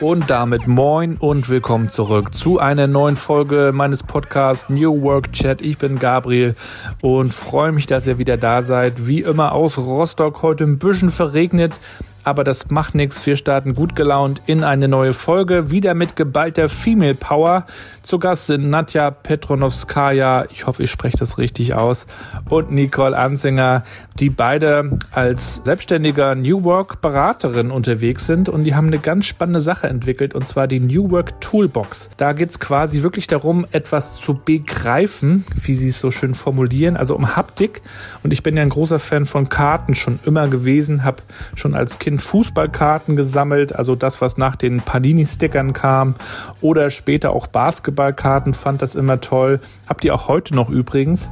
Und damit moin und willkommen zurück zu einer neuen Folge meines Podcasts New Work Chat. Ich bin Gabriel und freue mich, dass ihr wieder da seid. Wie immer aus Rostock, heute ein bisschen verregnet, aber das macht nichts. Wir starten gut gelaunt in eine neue Folge, wieder mit geballter Female Power. Zu Gast sind Nadja Petronowskaja, ich hoffe, ich spreche das richtig aus, und Nicole Ansinger, die beide als selbstständiger New Work Beraterin unterwegs sind und die haben eine ganz spannende Sache entwickelt und zwar die New Work Toolbox. Da geht es quasi wirklich darum, etwas zu begreifen, wie sie es so schön formulieren, also um Haptik. Und ich bin ja ein großer Fan von Karten schon immer gewesen, habe schon als Kind Kind Fußballkarten gesammelt, also das, was nach den Panini-Stickern kam. Oder später auch Basketballkarten, fand das immer toll. Habt ihr auch heute noch übrigens.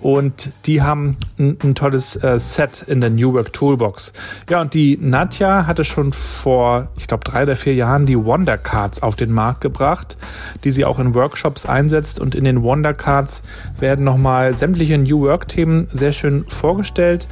Und die haben ein, ein tolles äh, Set in der New Work Toolbox. Ja, und die Nadja hatte schon vor, ich glaube, drei oder vier Jahren die Wonder Cards auf den Markt gebracht, die sie auch in Workshops einsetzt. Und in den Wonder Cards werden nochmal sämtliche New Work Themen sehr schön vorgestellt.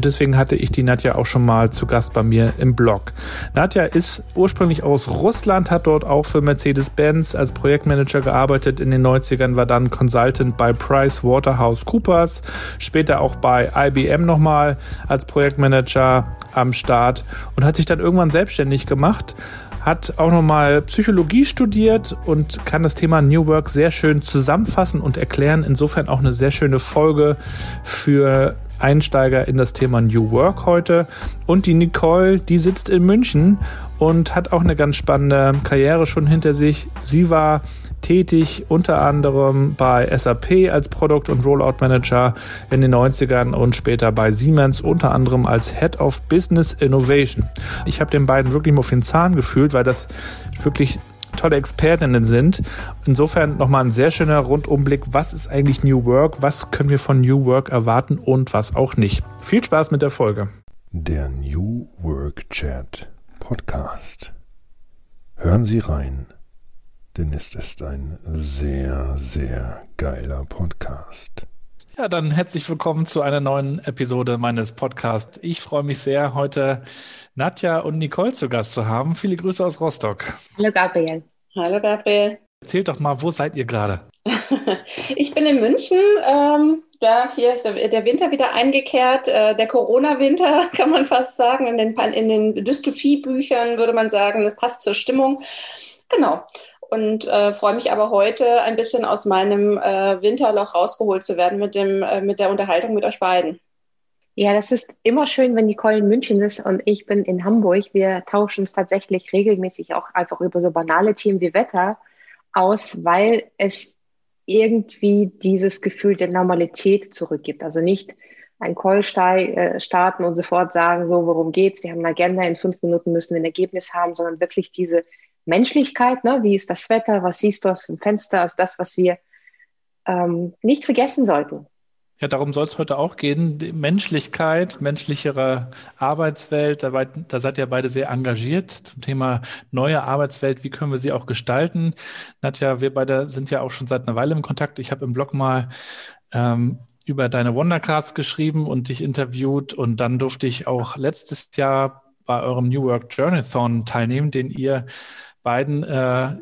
Und deswegen hatte ich die Nadja auch schon mal zu Gast bei mir im Blog. Nadja ist ursprünglich aus Russland, hat dort auch für Mercedes-Benz als Projektmanager gearbeitet. In den 90ern war dann Consultant bei Price Waterhouse Coopers, später auch bei IBM nochmal als Projektmanager am Start und hat sich dann irgendwann selbstständig gemacht hat auch nochmal Psychologie studiert und kann das Thema New Work sehr schön zusammenfassen und erklären. Insofern auch eine sehr schöne Folge für Einsteiger in das Thema New Work heute. Und die Nicole, die sitzt in München und hat auch eine ganz spannende Karriere schon hinter sich. Sie war tätig unter anderem bei SAP als Product- und Rollout Manager in den 90ern und später bei Siemens unter anderem als Head of Business Innovation. Ich habe den beiden wirklich mal auf den Zahn gefühlt, weil das wirklich tolle Expertinnen sind. Insofern nochmal ein sehr schöner Rundumblick. Was ist eigentlich New Work? Was können wir von New Work erwarten und was auch nicht? Viel Spaß mit der Folge. Der New Work Chat Podcast. Hören Sie rein, denn es ist ein sehr, sehr geiler Podcast. Ja, dann herzlich willkommen zu einer neuen Episode meines Podcasts. Ich freue mich sehr, heute Nadja und Nicole zu Gast zu haben. Viele Grüße aus Rostock. Hallo Gabriel. Hallo Gabriel. Erzählt doch mal, wo seid ihr gerade? ich bin in München. Ähm, ja, hier ist der, Winter wieder eingekehrt. Äh, der Corona-Winter, kann man fast sagen. In den, in den Dystopie-Büchern würde man sagen, das passt zur Stimmung. Genau. Und äh, freue mich aber heute ein bisschen aus meinem äh, Winterloch rausgeholt zu werden mit, dem, äh, mit der Unterhaltung mit euch beiden. Ja, das ist immer schön, wenn Nicole in München ist und ich bin in Hamburg. Wir tauschen uns tatsächlich regelmäßig auch einfach über so banale Themen wie Wetter aus, weil es irgendwie dieses Gefühl der Normalität zurückgibt. Also nicht ein Call äh, starten und sofort sagen, so, worum geht's? Wir haben eine Agenda, in fünf Minuten müssen wir ein Ergebnis haben, sondern wirklich diese Menschlichkeit, ne? wie ist das Wetter, was siehst du aus dem Fenster, also das, was wir ähm, nicht vergessen sollten. Ja, darum soll es heute auch gehen. Die Menschlichkeit, menschlichere Arbeitswelt. Da, da seid ihr beide sehr engagiert zum Thema neue Arbeitswelt. Wie können wir sie auch gestalten? Nadja, wir beide sind ja auch schon seit einer Weile im Kontakt. Ich habe im Blog mal ähm, über deine Wondercards geschrieben und dich interviewt. Und dann durfte ich auch letztes Jahr bei eurem New Work Journathon teilnehmen, den ihr beiden äh,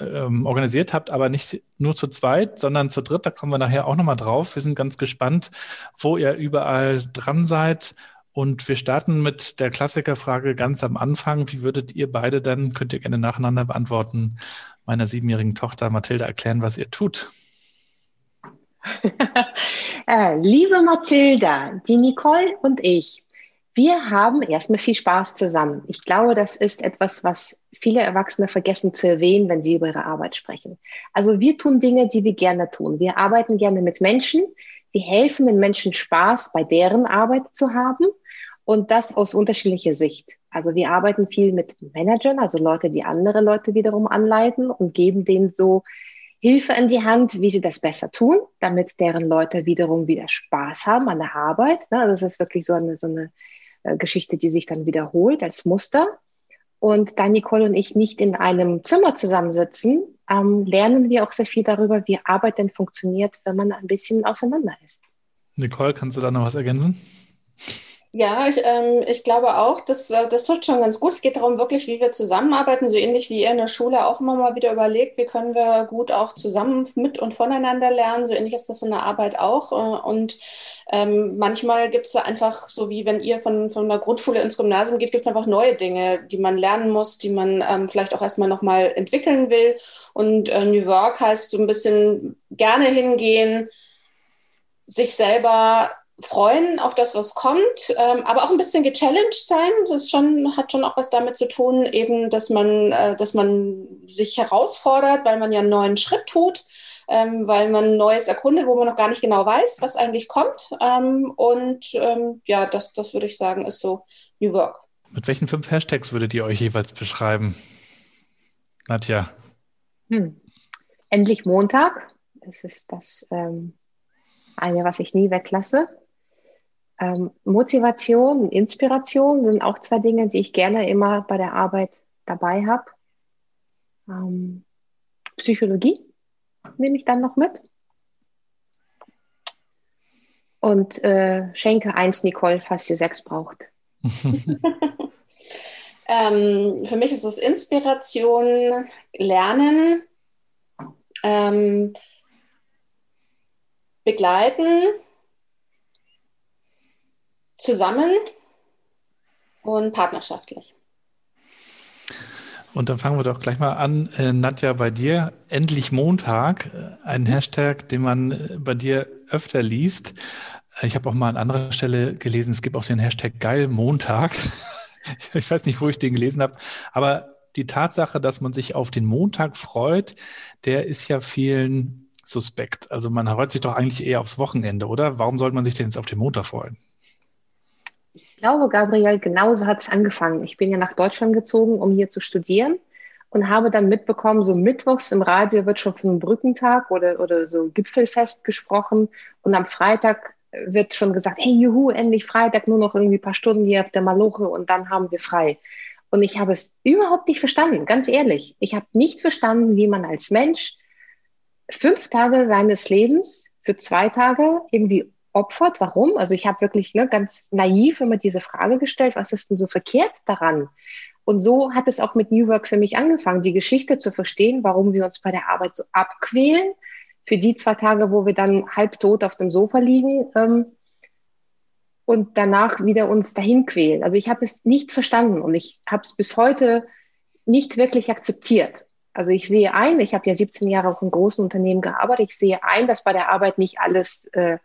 ähm, organisiert habt, aber nicht nur zu zweit, sondern zu dritt. Da kommen wir nachher auch nochmal drauf. Wir sind ganz gespannt, wo ihr überall dran seid. Und wir starten mit der Klassikerfrage ganz am Anfang. Wie würdet ihr beide dann, könnt ihr gerne nacheinander beantworten, meiner siebenjährigen Tochter Mathilde erklären, was ihr tut? äh, liebe Mathilda, die Nicole und ich, wir haben erstmal viel Spaß zusammen. Ich glaube, das ist etwas, was viele Erwachsene vergessen zu erwähnen, wenn sie über ihre Arbeit sprechen. Also wir tun Dinge, die wir gerne tun. Wir arbeiten gerne mit Menschen. Wir helfen den Menschen Spaß bei deren Arbeit zu haben und das aus unterschiedlicher Sicht. Also wir arbeiten viel mit Managern, also Leute, die andere Leute wiederum anleiten und geben denen so Hilfe in die Hand, wie sie das besser tun, damit deren Leute wiederum wieder Spaß haben an der Arbeit. Das ist wirklich so eine, so eine äh, Geschichte, die sich dann wiederholt als Muster. Und da Nicole und ich nicht in einem Zimmer zusammensitzen, ähm, lernen wir auch sehr viel darüber, wie Arbeit denn funktioniert, wenn man ein bisschen auseinander ist. Nicole, kannst du da noch was ergänzen? Ja, ich, ähm, ich glaube auch, das, äh, das tut schon ganz gut. Es geht darum, wirklich, wie wir zusammenarbeiten, so ähnlich wie ihr in der Schule auch immer mal wieder überlegt, wie können wir gut auch zusammen mit und voneinander lernen. So ähnlich ist das in der Arbeit auch. Äh, und ähm, manchmal gibt es einfach, so wie wenn ihr von, von der Grundschule ins Gymnasium geht, gibt es einfach neue Dinge, die man lernen muss, die man ähm, vielleicht auch erstmal nochmal entwickeln will. Und äh, New Work heißt so ein bisschen gerne hingehen, sich selber freuen auf das, was kommt, ähm, aber auch ein bisschen gechallenged sein. Das schon, hat schon auch was damit zu tun, eben, dass man, äh, dass man sich herausfordert, weil man ja einen neuen Schritt tut, ähm, weil man Neues erkundet, wo man noch gar nicht genau weiß, was eigentlich kommt. Ähm, und ähm, ja, das, das würde ich sagen, ist so New Work. Mit welchen fünf Hashtags würdet ihr euch jeweils beschreiben? Nadja. Hm. Endlich Montag. Das ist das ähm, eine, was ich nie weglasse. Ähm, Motivation und Inspiration sind auch zwei Dinge, die ich gerne immer bei der Arbeit dabei habe. Ähm, Psychologie nehme ich dann noch mit. Und äh, schenke eins Nicole, falls sie sechs braucht. ähm, für mich ist es Inspiration, Lernen, ähm, Begleiten, zusammen und partnerschaftlich. Und dann fangen wir doch gleich mal an, äh, Nadja, bei dir. Endlich Montag, äh, ein Hashtag, den man äh, bei dir öfter liest. Ich habe auch mal an anderer Stelle gelesen, es gibt auch den Hashtag Geil Montag. ich weiß nicht, wo ich den gelesen habe, aber die Tatsache, dass man sich auf den Montag freut, der ist ja vielen suspekt. Also man freut sich doch eigentlich eher aufs Wochenende, oder? Warum sollte man sich denn jetzt auf den Montag freuen? Ich glaube, Gabriel, genauso hat es angefangen. Ich bin ja nach Deutschland gezogen, um hier zu studieren und habe dann mitbekommen, so mittwochs im Radio wird schon vom Brückentag oder, oder so Gipfelfest gesprochen und am Freitag wird schon gesagt, hey, juhu, endlich Freitag, nur noch irgendwie ein paar Stunden hier auf der Maloche und dann haben wir frei. Und ich habe es überhaupt nicht verstanden, ganz ehrlich. Ich habe nicht verstanden, wie man als Mensch fünf Tage seines Lebens für zwei Tage irgendwie opfert. Warum? Also ich habe wirklich ne, ganz naiv immer diese Frage gestellt, was ist denn so verkehrt daran? Und so hat es auch mit New Work für mich angefangen, die Geschichte zu verstehen, warum wir uns bei der Arbeit so abquälen. Für die zwei Tage, wo wir dann halbtot auf dem Sofa liegen ähm, und danach wieder uns dahin quälen. Also ich habe es nicht verstanden und ich habe es bis heute nicht wirklich akzeptiert. Also ich sehe ein, ich habe ja 17 Jahre auch in großen Unternehmen gearbeitet, ich sehe ein, dass bei der Arbeit nicht alles äh,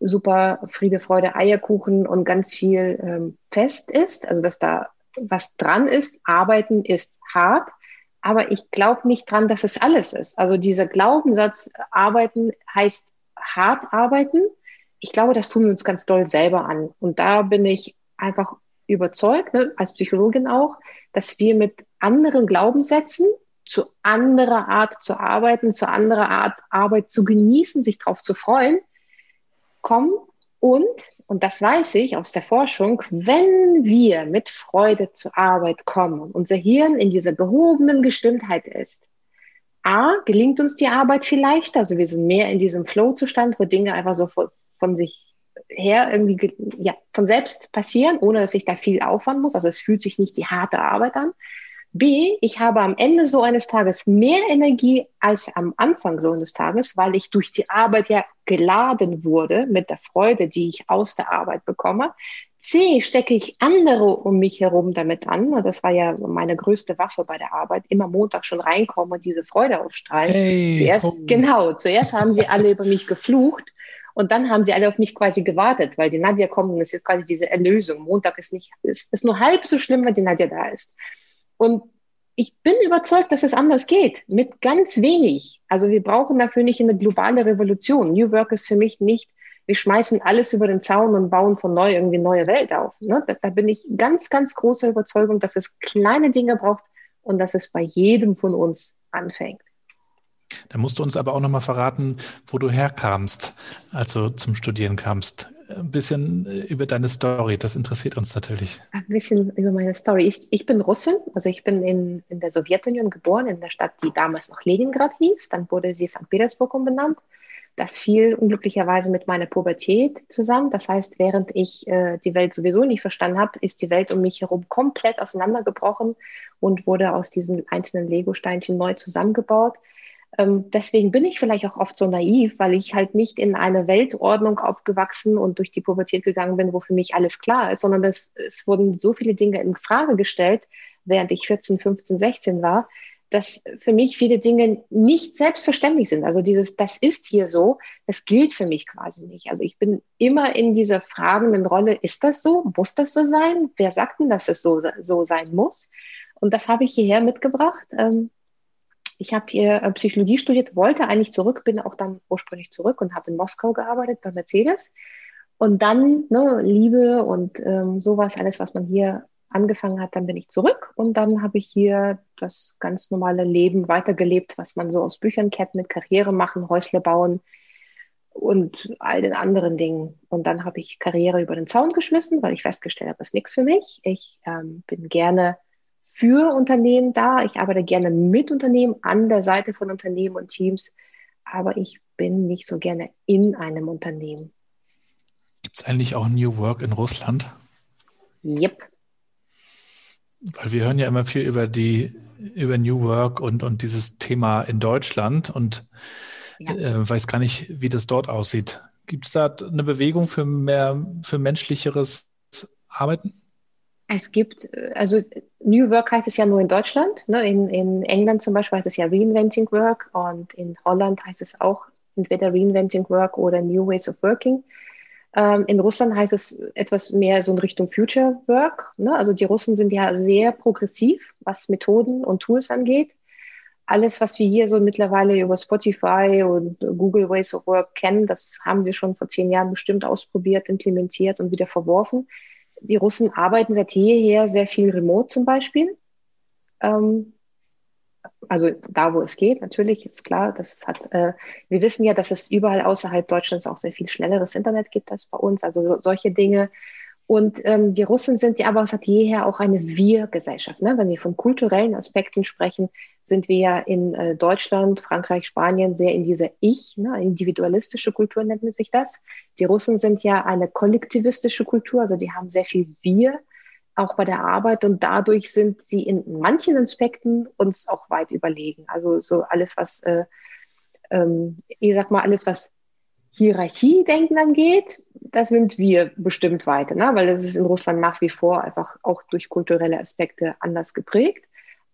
super Friede, Freude, Eierkuchen und ganz viel ähm, fest ist, also dass da was dran ist. Arbeiten ist hart, aber ich glaube nicht dran, dass es alles ist. Also dieser Glaubenssatz, arbeiten heißt hart arbeiten. Ich glaube, das tun wir uns ganz doll selber an. Und da bin ich einfach überzeugt, ne, als Psychologin auch, dass wir mit anderen Glaubenssätzen zu anderer Art zu arbeiten, zu anderer Art Arbeit zu genießen, sich darauf zu freuen, kommen und, und das weiß ich aus der Forschung, wenn wir mit Freude zur Arbeit kommen und unser Hirn in dieser gehobenen Gestimmtheit ist, A, gelingt uns die Arbeit viel leichter, also wir sind mehr in diesem Flow-Zustand, wo Dinge einfach so von, von sich her irgendwie ja, von selbst passieren, ohne dass ich da viel aufwand muss. Also es fühlt sich nicht die harte Arbeit an. B, ich habe am Ende so eines Tages mehr Energie als am Anfang so eines Tages, weil ich durch die Arbeit ja geladen wurde mit der Freude, die ich aus der Arbeit bekomme. C, stecke ich andere um mich herum damit an. Das war ja meine größte Waffe bei der Arbeit. Immer Montag schon reinkommen und diese Freude ausstrahlen. Hey, zuerst, oh. genau, zuerst haben sie alle über mich geflucht. Und dann haben sie alle auf mich quasi gewartet, weil die Nadja kommt und es ist quasi diese Erlösung. Montag ist nicht, ist, ist nur halb so schlimm, wenn die Nadja da ist. Und ich bin überzeugt, dass es anders geht, mit ganz wenig. Also wir brauchen dafür nicht eine globale Revolution. New Work ist für mich nicht, wir schmeißen alles über den Zaun und bauen von neu irgendwie neue Welt auf. Ne? Da, da bin ich ganz, ganz großer Überzeugung, dass es kleine Dinge braucht und dass es bei jedem von uns anfängt. Da musst du uns aber auch nochmal verraten, wo du herkamst, als du zum Studieren kamst. Ein bisschen äh, über deine Story. Das interessiert uns natürlich. Ein bisschen über meine Story. Ich, ich bin Russin, also ich bin in, in der Sowjetunion geboren, in der Stadt, die damals noch Leningrad hieß. Dann wurde sie St. Petersburg umbenannt. Das fiel unglücklicherweise mit meiner Pubertät zusammen. Das heißt, während ich äh, die Welt sowieso nicht verstanden habe, ist die Welt um mich herum komplett auseinandergebrochen und wurde aus diesen einzelnen Lego-Steinchen neu zusammengebaut. Ähm, deswegen bin ich vielleicht auch oft so naiv, weil ich halt nicht in eine Weltordnung aufgewachsen und durch die Pubertät gegangen bin, wo für mich alles klar ist, sondern es, es wurden so viele Dinge in Frage gestellt, während ich 14, 15, 16 war, dass für mich viele Dinge nicht selbstverständlich sind. Also dieses, das ist hier so, das gilt für mich quasi nicht. Also ich bin immer in dieser fragenden Rolle, ist das so? Muss das so sein? Wer sagt denn, dass es so, so sein muss? Und das habe ich hierher mitgebracht. Ähm, ich habe hier äh, Psychologie studiert, wollte eigentlich zurück, bin auch dann ursprünglich zurück und habe in Moskau gearbeitet bei Mercedes. Und dann ne, Liebe und ähm, sowas, alles, was man hier angefangen hat, dann bin ich zurück und dann habe ich hier das ganz normale Leben weitergelebt, was man so aus Büchern kennt, mit Karriere machen, Häusle bauen und all den anderen Dingen. Und dann habe ich Karriere über den Zaun geschmissen, weil ich festgestellt habe, das ist nichts für mich. Ich ähm, bin gerne für Unternehmen da. Ich arbeite gerne mit Unternehmen, an der Seite von Unternehmen und Teams, aber ich bin nicht so gerne in einem Unternehmen. Gibt es eigentlich auch New Work in Russland? Yep. Weil wir hören ja immer viel über die, über New Work und, und dieses Thema in Deutschland und ja. äh, weiß gar nicht, wie das dort aussieht. Gibt es da eine Bewegung für mehr, für menschlicheres Arbeiten? Es gibt, also New Work heißt es ja nur in Deutschland. Ne? In, in England zum Beispiel heißt es ja Reinventing Work und in Holland heißt es auch entweder Reinventing Work oder New Ways of Working. Ähm, in Russland heißt es etwas mehr so in Richtung Future Work. Ne? Also die Russen sind ja sehr progressiv, was Methoden und Tools angeht. Alles, was wir hier so mittlerweile über Spotify und Google Ways of Work kennen, das haben sie schon vor zehn Jahren bestimmt ausprobiert, implementiert und wieder verworfen die Russen arbeiten seit jeher sehr viel remote zum Beispiel. Ähm, also da, wo es geht, natürlich ist klar, dass es hat, äh, wir wissen ja, dass es überall außerhalb Deutschlands auch sehr viel schnelleres Internet gibt als bei uns. Also so, solche Dinge und ähm, die Russen sind ja aber seit jeher auch eine Wir-Gesellschaft. Ne? Wenn wir von kulturellen Aspekten sprechen, sind wir ja in äh, Deutschland, Frankreich, Spanien sehr in dieser Ich, ne? individualistische Kultur nennt man sich das. Die Russen sind ja eine kollektivistische Kultur, also die haben sehr viel Wir, auch bei der Arbeit und dadurch sind sie in manchen Aspekten uns auch weit überlegen. Also so alles, was, äh, ähm, ich sag mal, alles, was Hierarchie-Denken angeht, da sind wir bestimmt weiter, ne? weil das ist in Russland nach wie vor einfach auch durch kulturelle Aspekte anders geprägt.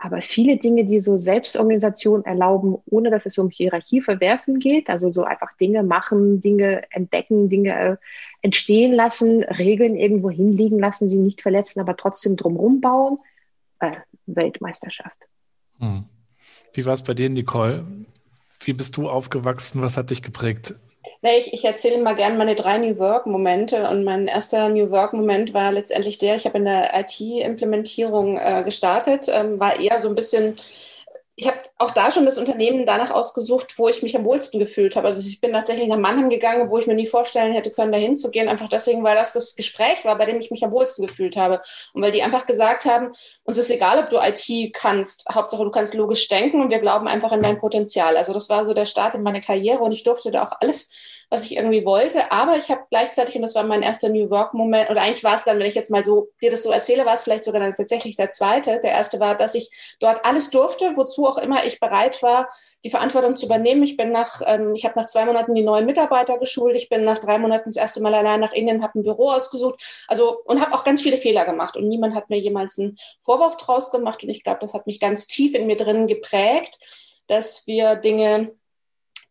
Aber viele Dinge, die so Selbstorganisation erlauben, ohne dass es um Hierarchie verwerfen geht, also so einfach Dinge machen, Dinge entdecken, Dinge äh, entstehen lassen, Regeln irgendwo hinliegen lassen, sie nicht verletzen, aber trotzdem drumherum bauen, äh, Weltmeisterschaft. Hm. Wie war es bei dir, Nicole? Wie bist du aufgewachsen? Was hat dich geprägt? Nee, ich, ich erzähle mal gerne meine drei New Work-Momente. Und mein erster New Work-Moment war letztendlich der, ich habe in der IT-Implementierung äh, gestartet, ähm, war eher so ein bisschen ich habe auch da schon das Unternehmen danach ausgesucht, wo ich mich am wohlsten gefühlt habe. Also ich bin tatsächlich nach Mannheim gegangen, wo ich mir nie vorstellen hätte können, da hinzugehen, einfach deswegen, weil das das Gespräch war, bei dem ich mich am wohlsten gefühlt habe. Und weil die einfach gesagt haben, uns ist egal, ob du IT kannst, Hauptsache du kannst logisch denken und wir glauben einfach in dein Potenzial. Also das war so der Start in meiner Karriere und ich durfte da auch alles was ich irgendwie wollte. Aber ich habe gleichzeitig, und das war mein erster New Work-Moment, oder eigentlich war es dann, wenn ich jetzt mal so dir das so erzähle, war es vielleicht sogar dann tatsächlich der zweite. Der erste war, dass ich dort alles durfte, wozu auch immer ich bereit war, die Verantwortung zu übernehmen. Ich bin nach, ähm, ich habe nach zwei Monaten die neuen Mitarbeiter geschult. Ich bin nach drei Monaten das erste Mal allein nach Indien, habe ein Büro ausgesucht. Also und habe auch ganz viele Fehler gemacht. Und niemand hat mir jemals einen Vorwurf draus gemacht. Und ich glaube, das hat mich ganz tief in mir drin geprägt, dass wir Dinge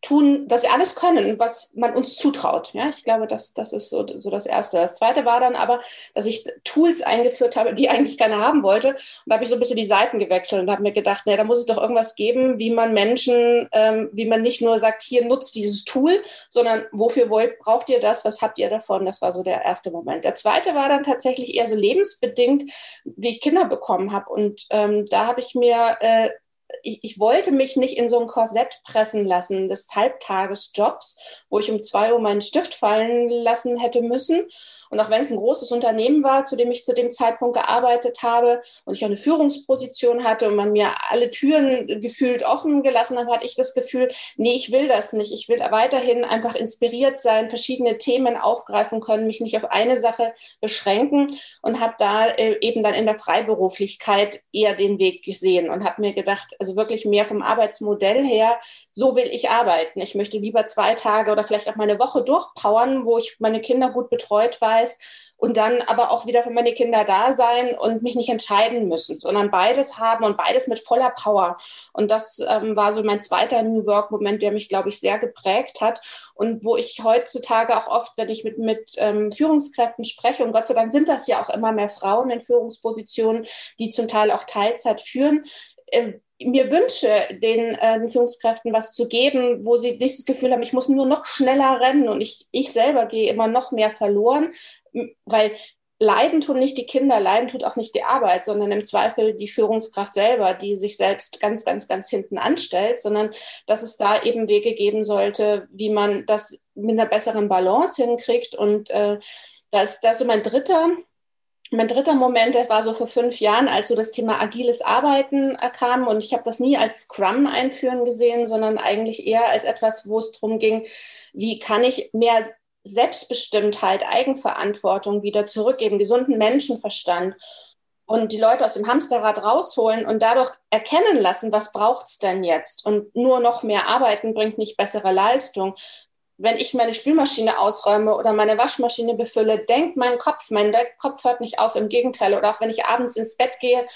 tun, dass wir alles können, was man uns zutraut. Ja, ich glaube, das, das ist so, so das Erste. Das Zweite war dann aber, dass ich Tools eingeführt habe, die eigentlich keiner haben wollte. Und da habe ich so ein bisschen die Seiten gewechselt und habe mir gedacht, nee, da muss es doch irgendwas geben, wie man Menschen, ähm, wie man nicht nur sagt, hier nutzt dieses Tool, sondern wofür wollt, braucht ihr das, was habt ihr davon? Das war so der erste Moment. Der zweite war dann tatsächlich eher so lebensbedingt, wie ich Kinder bekommen habe. Und ähm, da habe ich mir äh, ich, ich wollte mich nicht in so ein Korsett pressen lassen des Halbtagesjobs, wo ich um zwei Uhr meinen Stift fallen lassen hätte müssen und auch wenn es ein großes Unternehmen war, zu dem ich zu dem Zeitpunkt gearbeitet habe und ich auch eine Führungsposition hatte und man mir alle Türen gefühlt offen gelassen hat, hatte ich das Gefühl, nee, ich will das nicht. Ich will weiterhin einfach inspiriert sein, verschiedene Themen aufgreifen können, mich nicht auf eine Sache beschränken und habe da äh, eben dann in der Freiberuflichkeit eher den Weg gesehen und habe mir gedacht, also wirklich mehr vom Arbeitsmodell her, so will ich arbeiten. Ich möchte lieber zwei Tage oder vielleicht auch mal eine Woche durchpowern, wo ich meine Kinder gut betreut war weiß und dann aber auch wieder für meine Kinder da sein und mich nicht entscheiden müssen, sondern beides haben und beides mit voller Power. Und das ähm, war so mein zweiter New Work-Moment, der mich, glaube ich, sehr geprägt hat und wo ich heutzutage auch oft, wenn ich mit, mit ähm, Führungskräften spreche, und Gott sei Dank sind das ja auch immer mehr Frauen in Führungspositionen, die zum Teil auch Teilzeit führen, äh, mir wünsche, den, äh, Führungskräften was zu geben, wo sie nicht das Gefühl haben, ich muss nur noch schneller rennen und ich, ich selber gehe immer noch mehr verloren, weil Leiden tun nicht die Kinder, Leiden tut auch nicht die Arbeit, sondern im Zweifel die Führungskraft selber, die sich selbst ganz, ganz, ganz hinten anstellt, sondern dass es da eben Wege geben sollte, wie man das mit einer besseren Balance hinkriegt. Und äh, das, das ist so mein dritter mein dritter Moment, der war so vor fünf Jahren, als so das Thema agiles Arbeiten kam. Und ich habe das nie als Scrum einführen gesehen, sondern eigentlich eher als etwas, wo es darum ging, wie kann ich mehr Selbstbestimmtheit, Eigenverantwortung wieder zurückgeben, gesunden Menschenverstand und die Leute aus dem Hamsterrad rausholen und dadurch erkennen lassen, was braucht es denn jetzt? Und nur noch mehr arbeiten bringt nicht bessere Leistung wenn ich meine Spülmaschine ausräume oder meine Waschmaschine befülle, denkt mein Kopf, mein Kopf hört nicht auf, im Gegenteil. Oder auch wenn ich abends ins Bett gehe,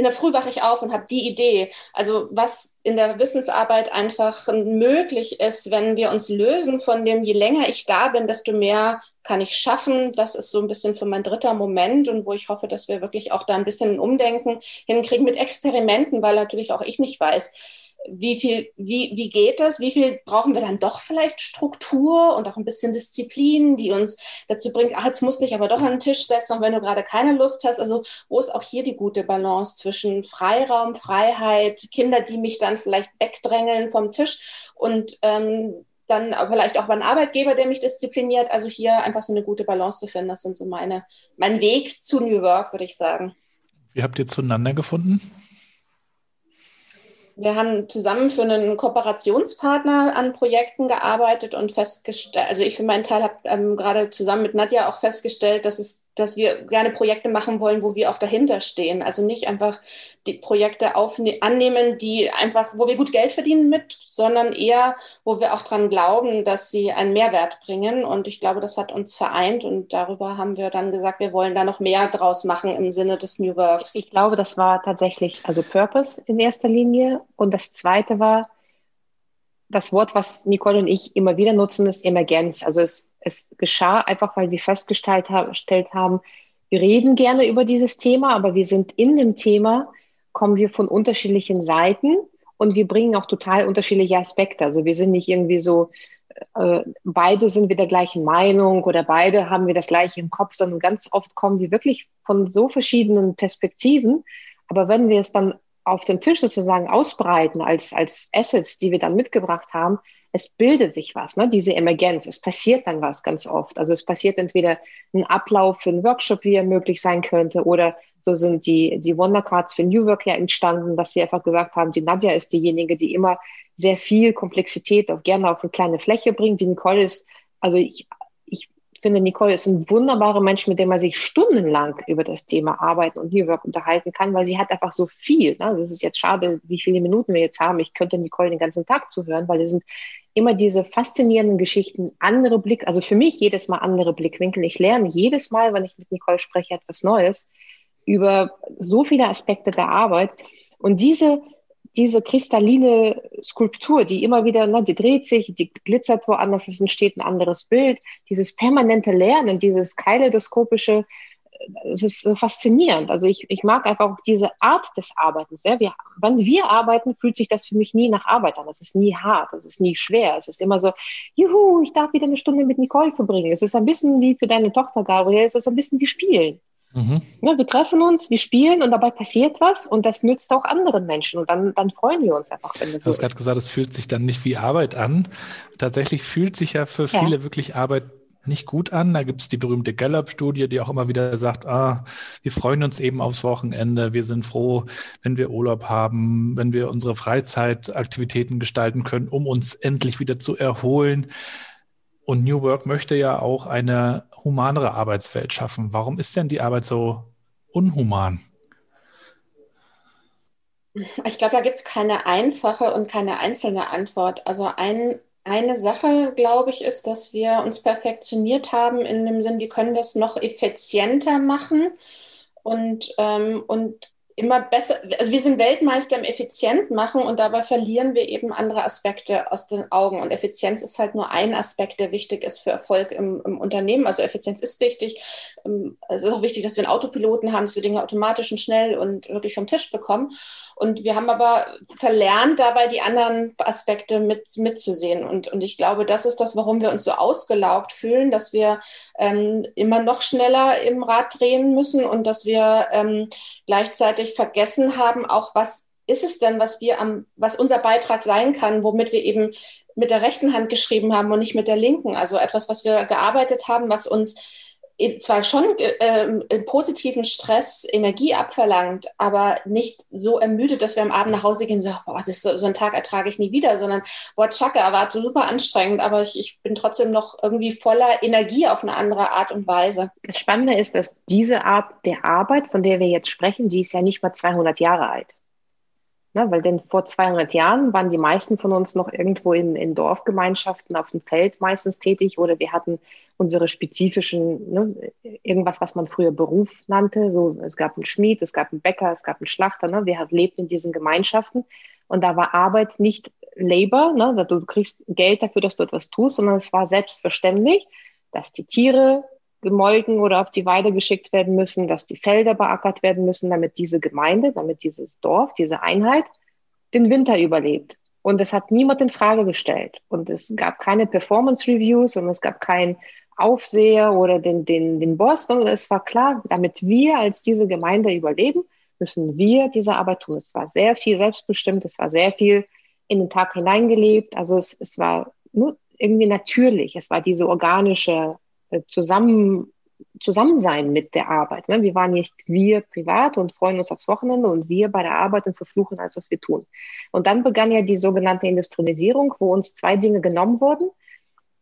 in der Früh wache ich auf und habe die Idee. Also was in der Wissensarbeit einfach möglich ist, wenn wir uns lösen von dem, je länger ich da bin, desto mehr kann ich schaffen. Das ist so ein bisschen für mein dritter Moment und wo ich hoffe, dass wir wirklich auch da ein bisschen Umdenken hinkriegen mit Experimenten, weil natürlich auch ich nicht weiß, wie viel, wie, wie geht das? Wie viel brauchen wir dann doch vielleicht Struktur und auch ein bisschen Disziplin, die uns dazu bringt, ach, jetzt musst du dich aber doch an den Tisch setzen, auch wenn du gerade keine Lust hast. Also, wo ist auch hier die gute Balance zwischen Freiraum, Freiheit, Kinder, die mich dann vielleicht wegdrängeln vom Tisch und ähm, dann vielleicht auch beim Arbeitgeber, der mich diszipliniert. Also hier einfach so eine gute Balance zu finden, das sind so meine, mein Weg zu New Work, würde ich sagen. Wie habt ihr zueinander gefunden? Wir haben zusammen für einen Kooperationspartner an Projekten gearbeitet und festgestellt, also ich für meinen Teil habe ähm, gerade zusammen mit Nadja auch festgestellt, dass es dass wir gerne Projekte machen wollen, wo wir auch dahinter stehen. Also nicht einfach die Projekte annehmen, die einfach, wo wir gut Geld verdienen mit, sondern eher, wo wir auch dran glauben, dass sie einen Mehrwert bringen. Und ich glaube, das hat uns vereint und darüber haben wir dann gesagt, wir wollen da noch mehr draus machen im Sinne des New Works. Ich glaube, das war tatsächlich also Purpose in erster Linie. Und das zweite war, das Wort, was Nicole und ich immer wieder nutzen, ist Emergenz. Also es, es geschah einfach, weil wir festgestellt haben, wir reden gerne über dieses Thema, aber wir sind in dem Thema, kommen wir von unterschiedlichen Seiten und wir bringen auch total unterschiedliche Aspekte. Also wir sind nicht irgendwie so, äh, beide sind wir der gleichen Meinung oder beide haben wir das gleiche im Kopf, sondern ganz oft kommen wir wirklich von so verschiedenen Perspektiven. Aber wenn wir es dann auf den Tisch sozusagen ausbreiten als, als Assets, die wir dann mitgebracht haben, es bildet sich was, ne? diese Emergenz. Es passiert dann was ganz oft. Also es passiert entweder ein Ablauf für einen Workshop, wie er möglich sein könnte, oder so sind die, die Wondercards für New Work ja entstanden, dass wir einfach gesagt haben, die Nadja ist diejenige, die immer sehr viel Komplexität auch gerne auf eine kleine Fläche bringt. Die Nicole ist, also ich finde, Nicole ist ein wunderbarer Mensch, mit dem man sich stundenlang über das Thema Arbeiten und New Work unterhalten kann, weil sie hat einfach so viel. Ne? Das ist jetzt schade, wie viele Minuten wir jetzt haben. Ich könnte Nicole den ganzen Tag zuhören, weil es sind immer diese faszinierenden Geschichten, andere Blick, also für mich jedes Mal andere Blickwinkel. Ich lerne jedes Mal, wenn ich mit Nicole spreche, etwas Neues über so viele Aspekte der Arbeit. Und diese diese kristalline Skulptur, die immer wieder, ne, die dreht sich, die glitzert woanders, es entsteht ein anderes Bild. Dieses permanente Lernen, dieses kaleidoskopische, es ist so faszinierend. Also ich, ich mag einfach auch diese Art des Arbeitens. Ja. Wir, wenn wir arbeiten, fühlt sich das für mich nie nach Arbeit an. Es ist nie hart, es ist nie schwer. Es ist immer so, juhu, ich darf wieder eine Stunde mit Nicole verbringen. Es ist ein bisschen wie für deine Tochter, Gabriel, es ist ein bisschen wie Spielen. Mhm. Ja, wir treffen uns, wir spielen und dabei passiert was und das nützt auch anderen Menschen und dann, dann freuen wir uns einfach, wenn das so Du hast gerade gesagt, es fühlt sich dann nicht wie Arbeit an. Tatsächlich fühlt sich ja für viele ja. wirklich Arbeit nicht gut an. Da gibt es die berühmte Gallup-Studie, die auch immer wieder sagt, ah, wir freuen uns eben aufs Wochenende, wir sind froh, wenn wir Urlaub haben, wenn wir unsere Freizeitaktivitäten gestalten können, um uns endlich wieder zu erholen. Und New Work möchte ja auch eine humanere Arbeitswelt schaffen. Warum ist denn die Arbeit so unhuman? Ich glaube, da gibt es keine einfache und keine einzelne Antwort. Also ein, eine Sache, glaube ich, ist, dass wir uns perfektioniert haben in dem Sinn, wie können wir es noch effizienter machen? Und, ähm, und immer besser, also wir sind Weltmeister im Effizient machen und dabei verlieren wir eben andere Aspekte aus den Augen. Und Effizienz ist halt nur ein Aspekt, der wichtig ist für Erfolg im, im Unternehmen. Also Effizienz ist wichtig. Ähm, es ist auch wichtig, dass wir einen Autopiloten haben, dass wir Dinge automatisch und schnell und wirklich vom Tisch bekommen. Und wir haben aber verlernt, dabei die anderen Aspekte mit, mitzusehen. Und, und ich glaube, das ist das, warum wir uns so ausgelaugt fühlen, dass wir ähm, immer noch schneller im Rad drehen müssen und dass wir ähm, gleichzeitig vergessen haben, auch was ist es denn, was wir am, was unser Beitrag sein kann, womit wir eben mit der rechten Hand geschrieben haben und nicht mit der linken. Also etwas, was wir gearbeitet haben, was uns zwar schon äh, positiven Stress Energie abverlangt, aber nicht so ermüdet, dass wir am Abend nach Hause gehen und sagen, boah, das ist so, so einen Tag ertrage ich nie wieder, sondern boah, Chaka war super anstrengend, aber ich, ich bin trotzdem noch irgendwie voller Energie auf eine andere Art und Weise. Das Spannende ist, dass diese Art der Arbeit, von der wir jetzt sprechen, die ist ja nicht mal 200 Jahre alt. Ne, weil denn vor 200 Jahren waren die meisten von uns noch irgendwo in, in Dorfgemeinschaften auf dem Feld meistens tätig oder wir hatten unsere spezifischen, ne, irgendwas, was man früher Beruf nannte. So, es gab einen Schmied, es gab einen Bäcker, es gab einen Schlachter. Ne, wir lebten in diesen Gemeinschaften und da war Arbeit nicht Labor, ne, du kriegst Geld dafür, dass du etwas tust, sondern es war selbstverständlich, dass die Tiere gemolken oder auf die Weide geschickt werden müssen, dass die Felder beackert werden müssen, damit diese Gemeinde, damit dieses Dorf, diese Einheit den Winter überlebt. Und es hat niemand in Frage gestellt. Und es gab keine Performance Reviews und es gab keinen Aufseher oder den, den, den Boss, sondern es war klar, damit wir als diese Gemeinde überleben, müssen wir diese Arbeit tun. Es war sehr viel selbstbestimmt, es war sehr viel in den Tag hineingelebt. Also es, es war nur irgendwie natürlich. Es war diese organische zusammen, Zusammensein mit der Arbeit. Ne? Wir waren nicht wir privat und freuen uns aufs Wochenende und wir bei der Arbeit und verfluchen alles, was wir tun. Und dann begann ja die sogenannte Industrialisierung, wo uns zwei Dinge genommen wurden.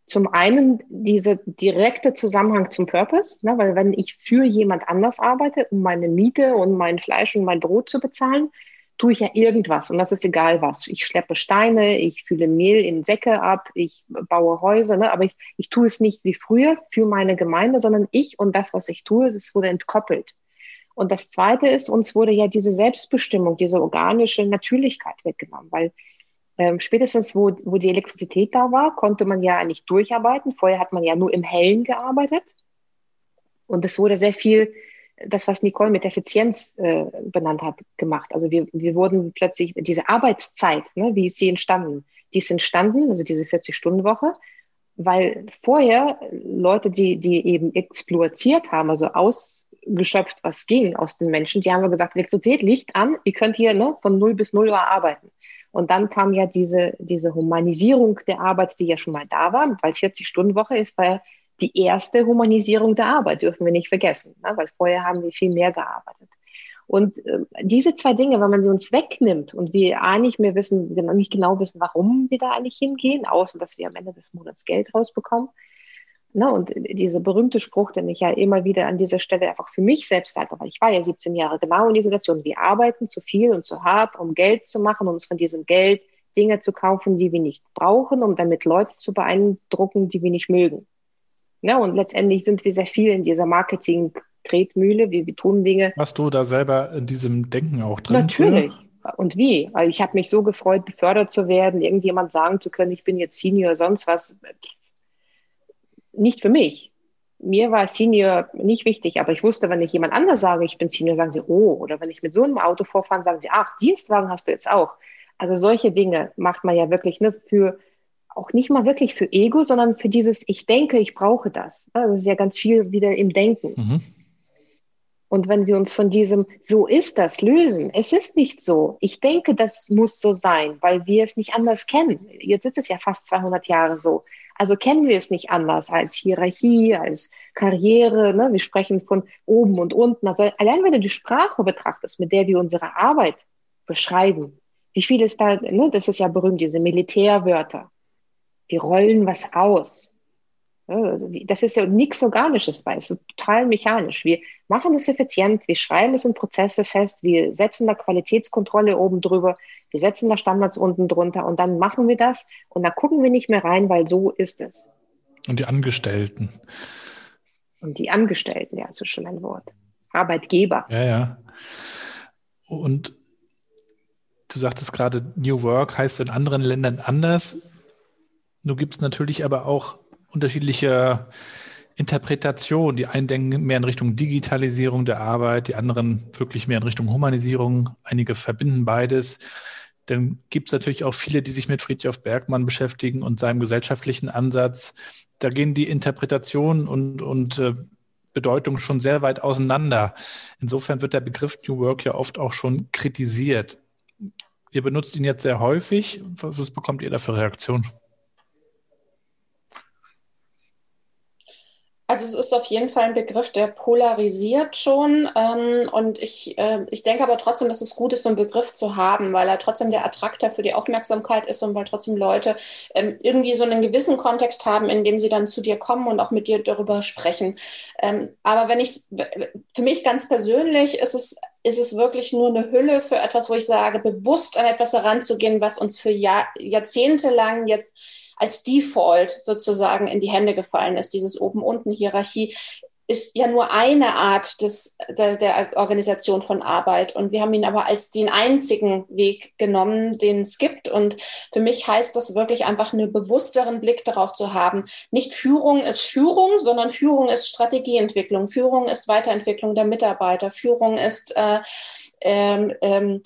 Zum einen dieser direkte Zusammenhang zum Purpose, ne? weil wenn ich für jemand anders arbeite, um meine Miete und mein Fleisch und mein Brot zu bezahlen, tue ich ja irgendwas und das ist egal was. Ich schleppe Steine, ich fülle Mehl in Säcke ab, ich baue Häuser, ne? aber ich, ich tue es nicht wie früher für meine Gemeinde, sondern ich und das, was ich tue, das wurde entkoppelt. Und das Zweite ist, uns wurde ja diese Selbstbestimmung, diese organische Natürlichkeit weggenommen, weil ähm, spätestens, wo, wo die Elektrizität da war, konnte man ja nicht durcharbeiten. Vorher hat man ja nur im Hellen gearbeitet. Und es wurde sehr viel das, was Nicole mit Effizienz äh, benannt hat, gemacht. Also wir, wir wurden plötzlich, diese Arbeitszeit, ne, wie ist sie entstanden? Die ist entstanden, also diese 40-Stunden-Woche, weil vorher Leute, die, die eben exploitiert haben, also ausgeschöpft, was ging aus den Menschen, die haben gesagt, Elektrizität liegt an, ihr könnt hier ne, von 0 bis 0 Uhr arbeiten. Und dann kam ja diese, diese Humanisierung der Arbeit, die ja schon mal da war, weil 40-Stunden-Woche ist, weil die erste Humanisierung der Arbeit, dürfen wir nicht vergessen, ne? weil vorher haben wir viel mehr gearbeitet. Und äh, diese zwei Dinge, wenn man sie uns wegnimmt und wir eigentlich mehr wissen, genau, nicht genau wissen, warum wir da eigentlich hingehen, außer dass wir am Ende des Monats Geld rausbekommen. Ne? Und dieser berühmte Spruch, den ich ja immer wieder an dieser Stelle einfach für mich selbst sage, weil ich war ja 17 Jahre genau in dieser Situation, wir arbeiten zu viel und zu hart, um Geld zu machen und uns von diesem Geld Dinge zu kaufen, die wir nicht brauchen, um damit Leute zu beeindrucken, die wir nicht mögen. Ja, und letztendlich sind wir sehr viel in dieser Marketing-Tretmühle. Wir, wir tun Dinge. Warst du da selber in diesem Denken auch drin? Natürlich. Früher? Und wie? Also ich habe mich so gefreut, befördert zu werden, irgendjemand sagen zu können, ich bin jetzt Senior, sonst was. Nicht für mich. Mir war Senior nicht wichtig, aber ich wusste, wenn ich jemand anders sage, ich bin Senior, sagen sie, oh, oder wenn ich mit so einem Auto vorfahre, sagen sie, ach, Dienstwagen hast du jetzt auch. Also solche Dinge macht man ja wirklich ne, für, auch nicht mal wirklich für Ego, sondern für dieses, ich denke, ich brauche das. Also es ist ja ganz viel wieder im Denken. Mhm. Und wenn wir uns von diesem so ist das lösen, es ist nicht so. Ich denke, das muss so sein, weil wir es nicht anders kennen. Jetzt ist es ja fast 200 Jahre so. Also kennen wir es nicht anders als Hierarchie, als Karriere. Ne? Wir sprechen von oben und unten. Also allein wenn du die Sprache betrachtest, mit der wir unsere Arbeit beschreiben, wie viel ist da, ne? das ist ja berühmt, diese Militärwörter. Wir rollen was aus. Also das ist ja nichts Organisches, weil es ist total mechanisch. Wir machen es effizient, wir schreiben es in Prozesse fest, wir setzen da Qualitätskontrolle oben drüber, wir setzen da Standards unten drunter und dann machen wir das und da gucken wir nicht mehr rein, weil so ist es. Und die Angestellten. Und die Angestellten, ja, das ist schon ein Wort. Arbeitgeber. Ja, ja. Und du sagtest gerade, New Work heißt in anderen Ländern anders. Nun gibt es natürlich aber auch unterschiedliche Interpretationen. Die einen denken mehr in Richtung Digitalisierung der Arbeit, die anderen wirklich mehr in Richtung Humanisierung. Einige verbinden beides. Dann gibt es natürlich auch viele, die sich mit Friedhof Bergmann beschäftigen und seinem gesellschaftlichen Ansatz. Da gehen die Interpretationen und, und äh, Bedeutung schon sehr weit auseinander. Insofern wird der Begriff New Work ja oft auch schon kritisiert. Ihr benutzt ihn jetzt sehr häufig. Was bekommt ihr da für Reaktionen? Also es ist auf jeden Fall ein Begriff, der polarisiert schon. Ähm, und ich, äh, ich denke aber trotzdem, dass es gut ist, so einen Begriff zu haben, weil er trotzdem der Attraktor für die Aufmerksamkeit ist und weil trotzdem Leute ähm, irgendwie so einen gewissen Kontext haben, in dem sie dann zu dir kommen und auch mit dir darüber sprechen. Ähm, aber wenn ich für mich ganz persönlich ist es ist es wirklich nur eine Hülle für etwas, wo ich sage, bewusst an etwas heranzugehen, was uns für Jahr, Jahrzehnte lang jetzt als Default sozusagen in die Hände gefallen ist. Dieses Oben-Unten-Hierarchie ist ja nur eine Art des, der, der, Organisation von Arbeit. Und wir haben ihn aber als den einzigen Weg genommen, den es gibt. Und für mich heißt das wirklich einfach einen bewussteren Blick darauf zu haben. Nicht Führung ist Führung, sondern Führung ist Strategieentwicklung. Führung ist Weiterentwicklung der Mitarbeiter. Führung ist äh, ähm, ähm,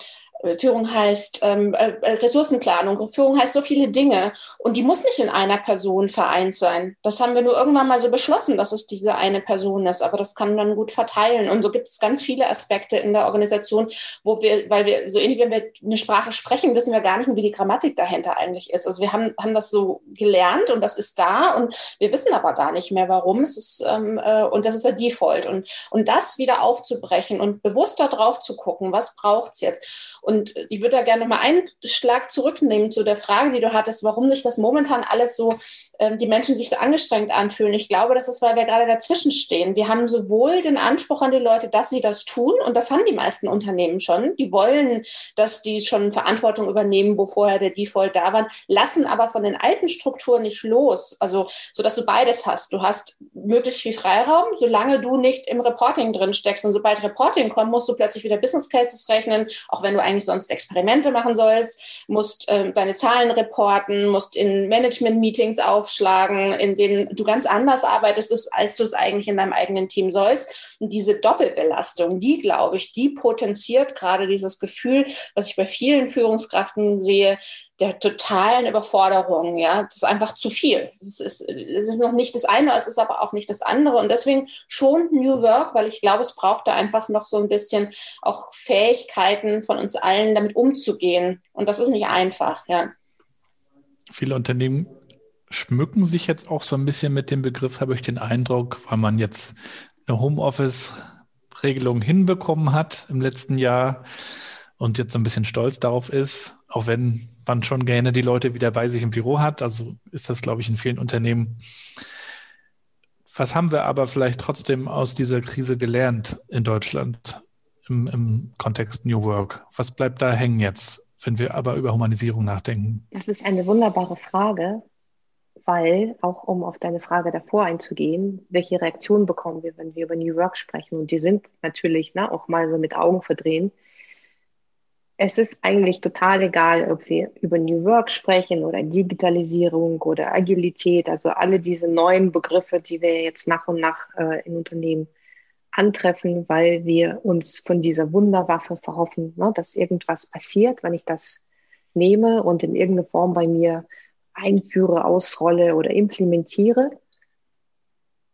Führung heißt ähm, äh, äh, Ressourcenplanung, Führung heißt so viele Dinge und die muss nicht in einer Person vereint sein. Das haben wir nur irgendwann mal so beschlossen, dass es diese eine Person ist, aber das kann dann gut verteilen. Und so gibt es ganz viele Aspekte in der Organisation, wo wir, weil wir so ähnlich, wenn wir eine Sprache sprechen, wissen wir gar nicht, wie die Grammatik dahinter eigentlich ist. Also wir haben, haben das so gelernt und das ist da und wir wissen aber gar nicht mehr, warum. Es ist, ähm, äh, und das ist der Default. Und, und das wieder aufzubrechen und bewusster drauf zu gucken, was braucht es jetzt? Und und ich würde da gerne nochmal einen Schlag zurücknehmen zu der Frage, die du hattest, warum sich das momentan alles so, die Menschen sich so angestrengt anfühlen. Ich glaube, das ist, weil wir gerade dazwischen stehen. Wir haben sowohl den Anspruch an die Leute, dass sie das tun, und das haben die meisten Unternehmen schon. Die wollen, dass die schon Verantwortung übernehmen, wo vorher der Default da war, lassen aber von den alten Strukturen nicht los. Also, so dass du beides hast. Du hast möglichst viel Freiraum, solange du nicht im Reporting drin steckst. Und sobald Reporting kommt, musst du plötzlich wieder Business Cases rechnen, auch wenn du eigentlich sonst Experimente machen sollst, musst äh, deine Zahlen reporten, musst in Management-Meetings aufschlagen, in denen du ganz anders arbeitest, als du es eigentlich in deinem eigenen Team sollst. Und diese Doppelbelastung, die, glaube ich, die potenziert gerade dieses Gefühl, was ich bei vielen Führungskräften sehe, der totalen Überforderung. Ja, das ist einfach zu viel. Es ist, es ist noch nicht das eine, es ist aber auch nicht das andere. Und deswegen schon New Work, weil ich glaube, es braucht da einfach noch so ein bisschen auch Fähigkeiten von uns allen, damit umzugehen. Und das ist nicht einfach. Ja. Viele Unternehmen schmücken sich jetzt auch so ein bisschen mit dem Begriff, habe ich den Eindruck, weil man jetzt eine Homeoffice-Regelung hinbekommen hat im letzten Jahr und jetzt so ein bisschen stolz darauf ist, auch wenn man schon gerne die Leute wieder bei sich im Büro hat. Also ist das, glaube ich, in vielen Unternehmen. Was haben wir aber vielleicht trotzdem aus dieser Krise gelernt in Deutschland im, im Kontext New Work? Was bleibt da hängen jetzt, wenn wir aber über Humanisierung nachdenken? Das ist eine wunderbare Frage, weil, auch um auf deine Frage davor einzugehen, welche Reaktionen bekommen wir, wenn wir über New Work sprechen? Und die sind natürlich ne, auch mal so mit Augen verdrehen es ist eigentlich total egal, ob wir über New Work sprechen oder Digitalisierung oder Agilität, also alle diese neuen Begriffe, die wir jetzt nach und nach äh, in Unternehmen antreffen, weil wir uns von dieser Wunderwaffe verhoffen, ne, dass irgendwas passiert, wenn ich das nehme und in irgendeine Form bei mir einführe, ausrolle oder implementiere.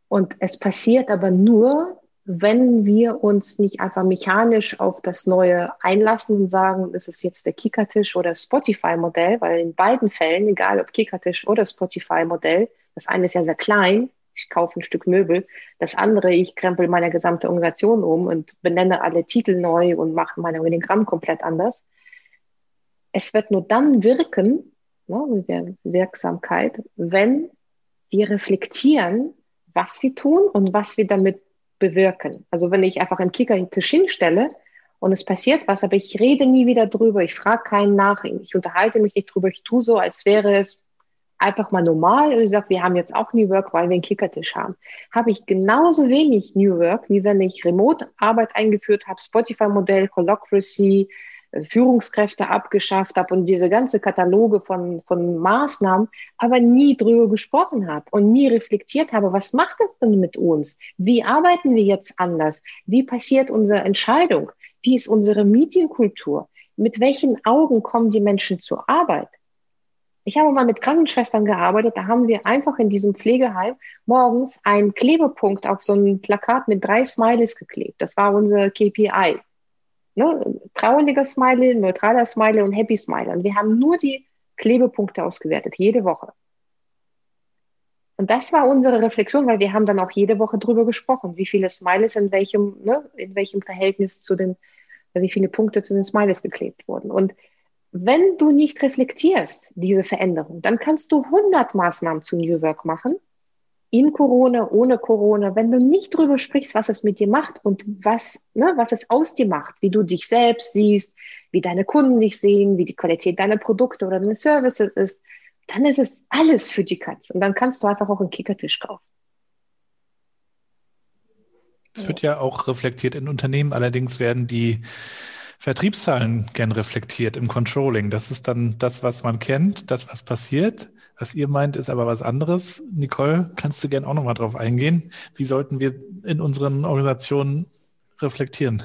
Und es passiert aber nur, wenn wir uns nicht einfach mechanisch auf das Neue einlassen und sagen, das ist jetzt der Kickertisch oder Spotify-Modell, weil in beiden Fällen, egal ob Kickertisch oder Spotify-Modell, das eine ist ja sehr klein, ich kaufe ein Stück Möbel, das andere, ich krempel meine gesamte Organisation um und benenne alle Titel neu und mache meine Organigramm komplett anders. Es wird nur dann wirken, ne, Wirksamkeit, wenn wir reflektieren, was wir tun und was wir damit bewirken. Also wenn ich einfach einen Kickertisch hinstelle und es passiert was, aber ich rede nie wieder drüber, ich frage keinen nach, ich unterhalte mich nicht drüber, ich tue so, als wäre es einfach mal normal und ich sage, wir haben jetzt auch New Work, weil wir einen Kickertisch haben. Habe ich genauso wenig New Work, wie wenn ich Remote-Arbeit eingeführt habe, Spotify-Modell, Holacracy, Führungskräfte abgeschafft habe und diese ganze Kataloge von, von Maßnahmen, aber nie drüber gesprochen habe und nie reflektiert habe, was macht das denn mit uns? Wie arbeiten wir jetzt anders? Wie passiert unsere Entscheidung? Wie ist unsere Medienkultur? Mit welchen Augen kommen die Menschen zur Arbeit? Ich habe mal mit Krankenschwestern gearbeitet, da haben wir einfach in diesem Pflegeheim morgens einen Klebepunkt auf so ein Plakat mit drei Smileys geklebt. Das war unser KPI. Ne? Trauriger Smiley, neutraler Smiley und Happy Smiley. Und wir haben nur die Klebepunkte ausgewertet, jede Woche. Und das war unsere Reflexion, weil wir haben dann auch jede Woche drüber gesprochen, wie viele Smileys in welchem, ne, in welchem Verhältnis zu den, wie viele Punkte zu den Smileys geklebt wurden. Und wenn du nicht reflektierst, diese Veränderung, dann kannst du 100 Maßnahmen zu New Work machen in Corona, ohne Corona, wenn du nicht drüber sprichst, was es mit dir macht und was, ne, was es aus dir macht, wie du dich selbst siehst, wie deine Kunden dich sehen, wie die Qualität deiner Produkte oder deiner Services ist, dann ist es alles für die Katze. Und dann kannst du einfach auch einen Kickertisch kaufen. Es wird ja auch reflektiert in Unternehmen, allerdings werden die Vertriebszahlen gern reflektiert im Controlling. Das ist dann das, was man kennt, das, was passiert. Was ihr meint, ist aber was anderes. Nicole, kannst du gern auch nochmal drauf eingehen? Wie sollten wir in unseren Organisationen reflektieren?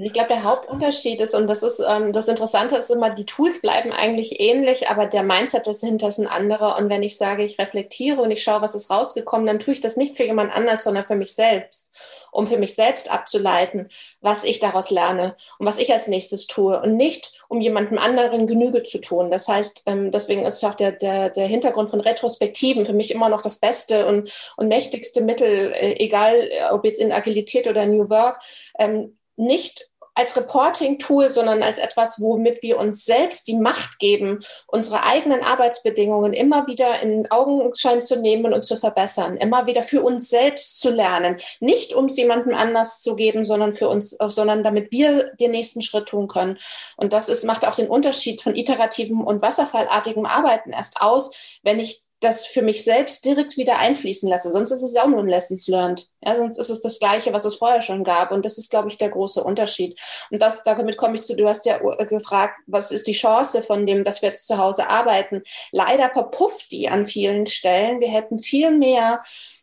Also ich glaube, der Hauptunterschied ist, und das ist ähm, das Interessante ist immer, die Tools bleiben eigentlich ähnlich, aber der Mindset dahinter ist ein anderer. Und wenn ich sage, ich reflektiere und ich schaue, was ist rausgekommen, dann tue ich das nicht für jemand anders, sondern für mich selbst, um für mich selbst abzuleiten, was ich daraus lerne und was ich als nächstes tue und nicht, um jemandem anderen Genüge zu tun. Das heißt, ähm, deswegen ist auch der, der, der Hintergrund von Retrospektiven für mich immer noch das beste und, und mächtigste Mittel, äh, egal ob jetzt in Agilität oder New Work, ähm, nicht als Reporting-Tool, sondern als etwas, womit wir uns selbst die Macht geben, unsere eigenen Arbeitsbedingungen immer wieder in Augenschein zu nehmen und zu verbessern, immer wieder für uns selbst zu lernen, nicht um es jemandem anders zu geben, sondern für uns, sondern damit wir den nächsten Schritt tun können. Und das ist, macht auch den Unterschied von iterativem und wasserfallartigem Arbeiten erst aus, wenn ich das für mich selbst direkt wieder einfließen lasse. Sonst ist es ja auch nur ein Lessons learned. Ja, sonst ist es das Gleiche, was es vorher schon gab. Und das ist, glaube ich, der große Unterschied. Und das, damit komme ich zu, du hast ja gefragt, was ist die Chance von dem, dass wir jetzt zu Hause arbeiten? Leider verpufft die an vielen Stellen. Wir hätten viel mehr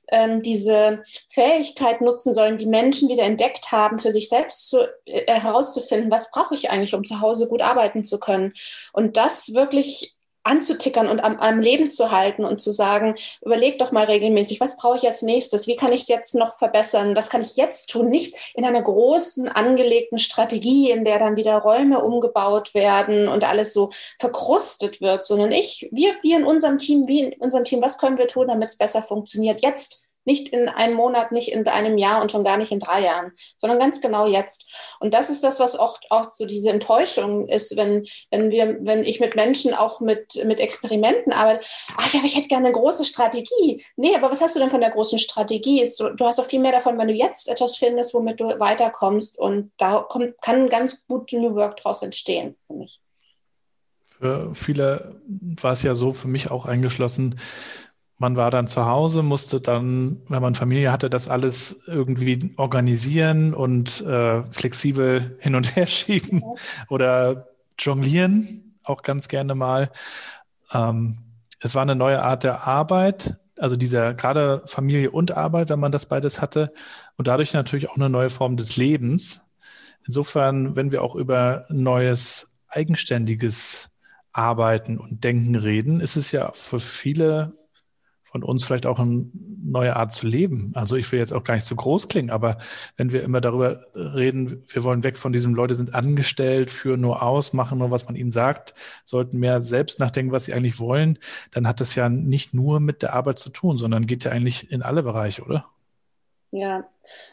ähm, diese Fähigkeit nutzen sollen, die Menschen wieder entdeckt haben, für sich selbst zu, äh, herauszufinden, was brauche ich eigentlich, um zu Hause gut arbeiten zu können. Und das wirklich anzutickern und am, am Leben zu halten und zu sagen, überleg doch mal regelmäßig, was brauche ich als nächstes? Wie kann ich es jetzt noch verbessern? Was kann ich jetzt tun? Nicht in einer großen angelegten Strategie, in der dann wieder Räume umgebaut werden und alles so verkrustet wird, sondern ich, wir, wir in unserem Team, wie in unserem Team, was können wir tun, damit es besser funktioniert? Jetzt nicht in einem Monat, nicht in einem Jahr und schon gar nicht in drei Jahren, sondern ganz genau jetzt. Und das ist das, was auch, auch so diese Enttäuschung ist, wenn, wenn wir, wenn ich mit Menschen auch mit, mit Experimenten arbeite. Ach ja, aber ich hätte gerne eine große Strategie. Nee, aber was hast du denn von der großen Strategie? Du hast doch viel mehr davon, wenn du jetzt etwas findest, womit du weiterkommst. Und da kommt, kann ganz gut New Work draus entstehen für mich. Für viele war es ja so, für mich auch eingeschlossen, man war dann zu Hause, musste dann, wenn man Familie hatte, das alles irgendwie organisieren und äh, flexibel hin und her schieben oder jonglieren, auch ganz gerne mal. Ähm, es war eine neue Art der Arbeit, also dieser gerade Familie und Arbeit, wenn man das beides hatte und dadurch natürlich auch eine neue Form des Lebens. Insofern, wenn wir auch über neues eigenständiges Arbeiten und Denken reden, ist es ja für viele von uns vielleicht auch eine neue Art zu leben. Also ich will jetzt auch gar nicht so groß klingen, aber wenn wir immer darüber reden, wir wollen weg von diesem, Leute sind angestellt, führen nur aus, machen nur, was man ihnen sagt, sollten mehr selbst nachdenken, was sie eigentlich wollen, dann hat das ja nicht nur mit der Arbeit zu tun, sondern geht ja eigentlich in alle Bereiche, oder? Ja,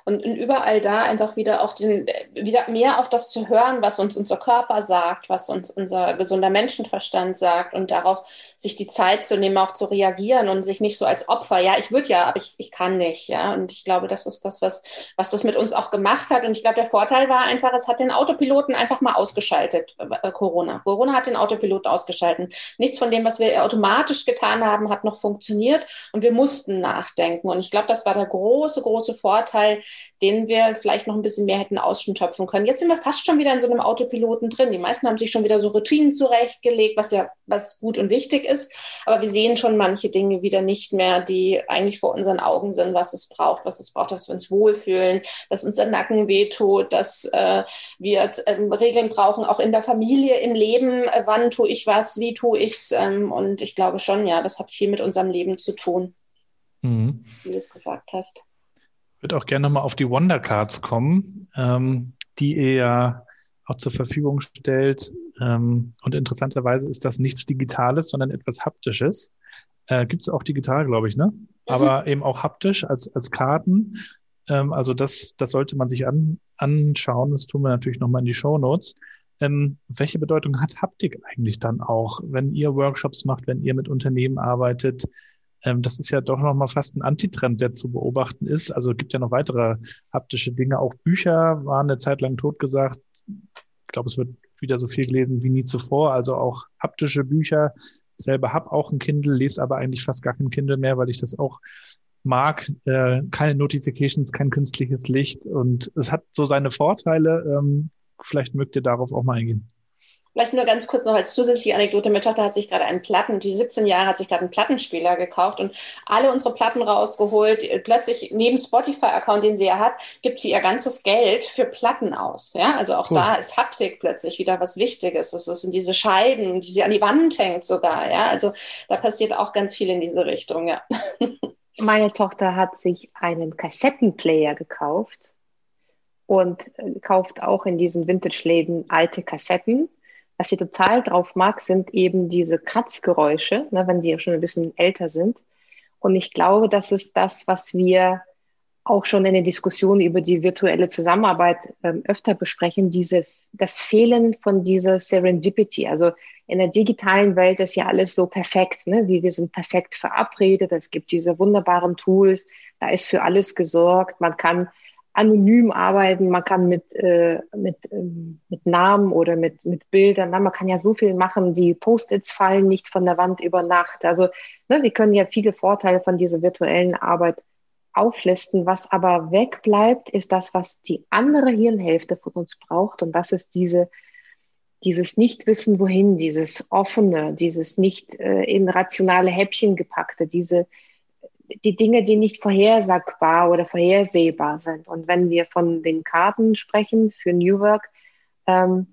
und, und überall da einfach wieder auch den, wieder mehr auf das zu hören, was uns unser Körper sagt, was uns unser gesunder Menschenverstand sagt und darauf sich die Zeit zu nehmen, auch zu reagieren und sich nicht so als Opfer, ja, ich würde ja, aber ich, ich kann nicht, ja. Und ich glaube, das ist das, was, was das mit uns auch gemacht hat. Und ich glaube, der Vorteil war einfach, es hat den Autopiloten einfach mal ausgeschaltet, äh, Corona. Corona hat den Autopiloten ausgeschaltet. Nichts von dem, was wir automatisch getan haben, hat noch funktioniert und wir mussten nachdenken. Und ich glaube, das war der große, große Vorteil, Vorteil, den wir vielleicht noch ein bisschen mehr hätten ausschöpfen können. Jetzt sind wir fast schon wieder in so einem Autopiloten drin. Die meisten haben sich schon wieder so Routinen zurechtgelegt, was ja was gut und wichtig ist. Aber wir sehen schon manche Dinge wieder nicht mehr, die eigentlich vor unseren Augen sind, was es braucht, was es braucht, dass wir uns wohlfühlen, dass unser Nacken wehtut, dass äh, wir ähm, Regeln brauchen, auch in der Familie, im Leben. Äh, wann tue ich was, wie tue ich es? Ähm, und ich glaube schon, ja, das hat viel mit unserem Leben zu tun, mhm. wie du es gesagt hast würde auch gerne nochmal auf die Wonder Cards kommen, ähm, die ihr ja auch zur Verfügung stellt. Ähm, und interessanterweise ist das nichts Digitales, sondern etwas Haptisches. Äh, Gibt es auch digital, glaube ich, ne? Mhm. Aber eben auch haptisch als, als Karten. Ähm, also das, das sollte man sich an, anschauen. Das tun wir natürlich nochmal in die Show Notes. Ähm, welche Bedeutung hat Haptik eigentlich dann auch, wenn ihr Workshops macht, wenn ihr mit Unternehmen arbeitet? Ähm, das ist ja doch nochmal fast ein Antitrend, der zu beobachten ist. Also es gibt ja noch weitere haptische Dinge. Auch Bücher waren eine Zeit lang totgesagt. Ich glaube, es wird wieder so viel gelesen wie nie zuvor. Also auch haptische Bücher. Ich selber habe auch ein Kindle, lese aber eigentlich fast gar kein Kindle mehr, weil ich das auch mag. Äh, keine Notifications, kein künstliches Licht. Und es hat so seine Vorteile. Ähm, vielleicht mögt ihr darauf auch mal eingehen. Vielleicht nur ganz kurz noch als zusätzliche Anekdote. Meine Tochter hat sich gerade einen Platten, die 17 Jahre hat sich gerade einen Plattenspieler gekauft und alle unsere Platten rausgeholt. Plötzlich neben Spotify-Account, den sie ja hat, gibt sie ihr ganzes Geld für Platten aus. Ja, also auch cool. da ist Haptik plötzlich wieder was Wichtiges. Das sind diese Scheiben, die sie an die Wand hängt sogar. Ja, also da passiert auch ganz viel in diese Richtung. Ja. Meine Tochter hat sich einen Kassettenplayer gekauft und äh, kauft auch in diesen Vintage-Läden alte Kassetten was ich total drauf mag, sind eben diese Kratzgeräusche, ne, wenn die schon ein bisschen älter sind. Und ich glaube, das ist das, was wir auch schon in der Diskussion über die virtuelle Zusammenarbeit ähm, öfter besprechen, diese, das Fehlen von dieser Serendipity. Also in der digitalen Welt ist ja alles so perfekt, ne? wie wir sind perfekt verabredet. Es gibt diese wunderbaren Tools, da ist für alles gesorgt. Man kann anonym arbeiten, man kann mit, äh, mit, ähm, mit Namen oder mit, mit Bildern, na, man kann ja so viel machen, die Post-its fallen nicht von der Wand über Nacht. Also ne, wir können ja viele Vorteile von dieser virtuellen Arbeit auflisten. Was aber wegbleibt, ist das, was die andere Hirnhälfte von uns braucht. Und das ist diese, dieses Nichtwissen wohin, dieses offene, dieses nicht äh, in rationale Häppchen gepackte, diese die Dinge, die nicht vorhersagbar oder vorhersehbar sind. Und wenn wir von den Karten sprechen für New Work, ähm,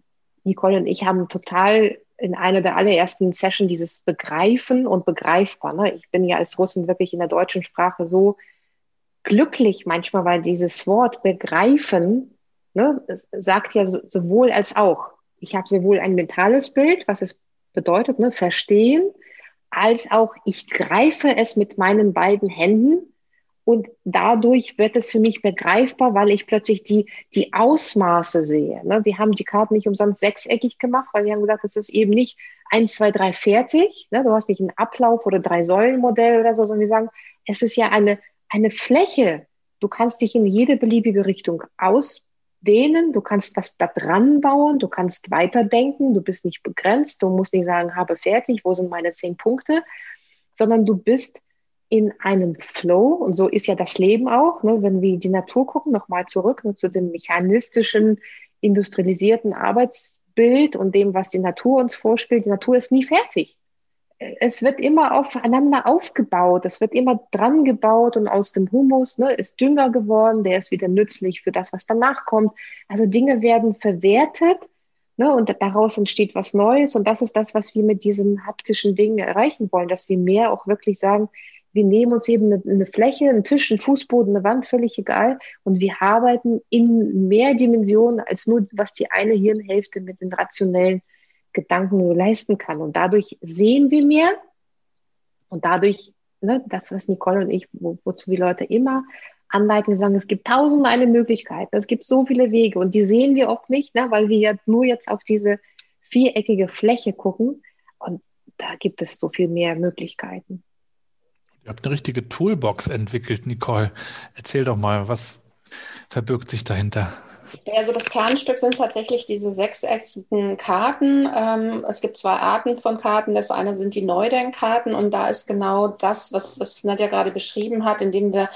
Nicole und ich haben total in einer der allerersten Sessions dieses Begreifen und Begreifbar. Ne? Ich bin ja als Russin wirklich in der deutschen Sprache so glücklich manchmal, weil dieses Wort Begreifen ne, sagt ja sowohl als auch. Ich habe sowohl ein mentales Bild, was es bedeutet, ne, verstehen, als auch ich greife es mit meinen beiden Händen und dadurch wird es für mich begreifbar, weil ich plötzlich die, die Ausmaße sehe. Ne? Wir haben die Karten nicht umsonst sechseckig gemacht, weil wir haben gesagt, es ist eben nicht eins, zwei, drei fertig. Ne? Du hast nicht einen Ablauf oder drei Säulenmodell oder so, sondern wir sagen, es ist ja eine, eine Fläche. Du kannst dich in jede beliebige Richtung aus dehnen, du kannst das da dran bauen, du kannst weiterdenken, du bist nicht begrenzt, du musst nicht sagen, habe fertig, wo sind meine zehn Punkte, sondern du bist in einem Flow. Und so ist ja das Leben auch, ne, wenn wir die Natur gucken, nochmal zurück ne, zu dem mechanistischen, industrialisierten Arbeitsbild und dem, was die Natur uns vorspielt. Die Natur ist nie fertig es wird immer aufeinander aufgebaut, es wird immer dran gebaut und aus dem Humus ne, ist Dünger geworden, der ist wieder nützlich für das, was danach kommt. Also Dinge werden verwertet ne, und daraus entsteht was Neues und das ist das, was wir mit diesen haptischen Dingen erreichen wollen, dass wir mehr auch wirklich sagen, wir nehmen uns eben eine, eine Fläche, einen Tisch, einen Fußboden, eine Wand, völlig egal. Und wir arbeiten in mehr Dimensionen als nur, was die eine Hirnhälfte mit den rationellen Gedanken so leisten kann. Und dadurch sehen wir mehr. Und dadurch, ne, das, was Nicole und ich, wo, wozu die Leute immer anleiten, sagen, es gibt tausend eine Möglichkeiten, es gibt so viele Wege. Und die sehen wir oft nicht, ne, weil wir ja nur jetzt auf diese viereckige Fläche gucken. Und da gibt es so viel mehr Möglichkeiten. Ihr habt eine richtige Toolbox entwickelt, Nicole. Erzähl doch mal, was verbirgt sich dahinter? Also das Kernstück sind tatsächlich diese sechseckigen Karten. Ähm, es gibt zwei Arten von Karten. Das eine sind die Neudenkkarten und da ist genau das, was, was Nadja gerade beschrieben hat, indem wir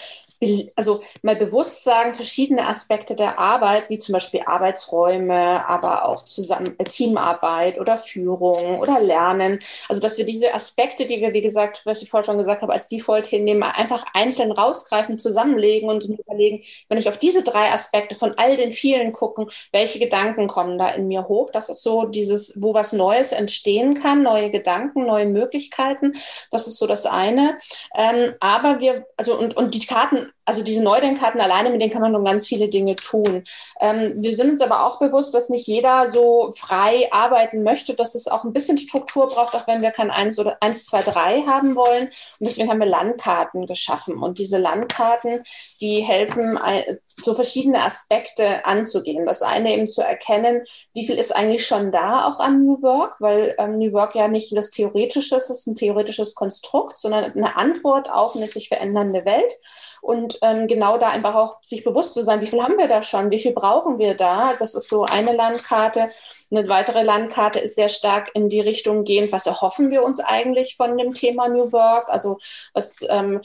also mal bewusst sagen, verschiedene Aspekte der Arbeit, wie zum Beispiel Arbeitsräume, aber auch zusammen, äh, Teamarbeit oder Führung oder Lernen. Also, dass wir diese Aspekte, die wir, wie gesagt, was ich vorher schon gesagt habe, als Default hinnehmen, einfach einzeln rausgreifen, zusammenlegen und überlegen, wenn ich auf diese drei Aspekte von all den vielen gucken, welche Gedanken kommen da in mir hoch? Das ist so dieses, wo was Neues entstehen kann, neue Gedanken, neue Möglichkeiten. Das ist so das eine. Ähm, aber wir, also, und, und die Karten also diese Neudenkkarten alleine, mit denen kann man nun ganz viele Dinge tun. Ähm, wir sind uns aber auch bewusst, dass nicht jeder so frei arbeiten möchte, dass es auch ein bisschen Struktur braucht, auch wenn wir kein 1 oder 1, 2, 3 haben wollen. Und deswegen haben wir Landkarten geschaffen. Und diese Landkarten, die helfen, so verschiedene Aspekte anzugehen. Das eine eben zu erkennen, wie viel ist eigentlich schon da auch an New Work, weil ähm, New Work ja nicht das Theoretische ist, es ist ein theoretisches Konstrukt, sondern eine Antwort auf eine sich verändernde Welt. Und ähm, genau da einfach auch sich bewusst zu sein, wie viel haben wir da schon, wie viel brauchen wir da. Das ist so eine Landkarte. Eine weitere Landkarte ist sehr stark in die Richtung gehend, was erhoffen wir uns eigentlich von dem Thema New Work? Also was ähm,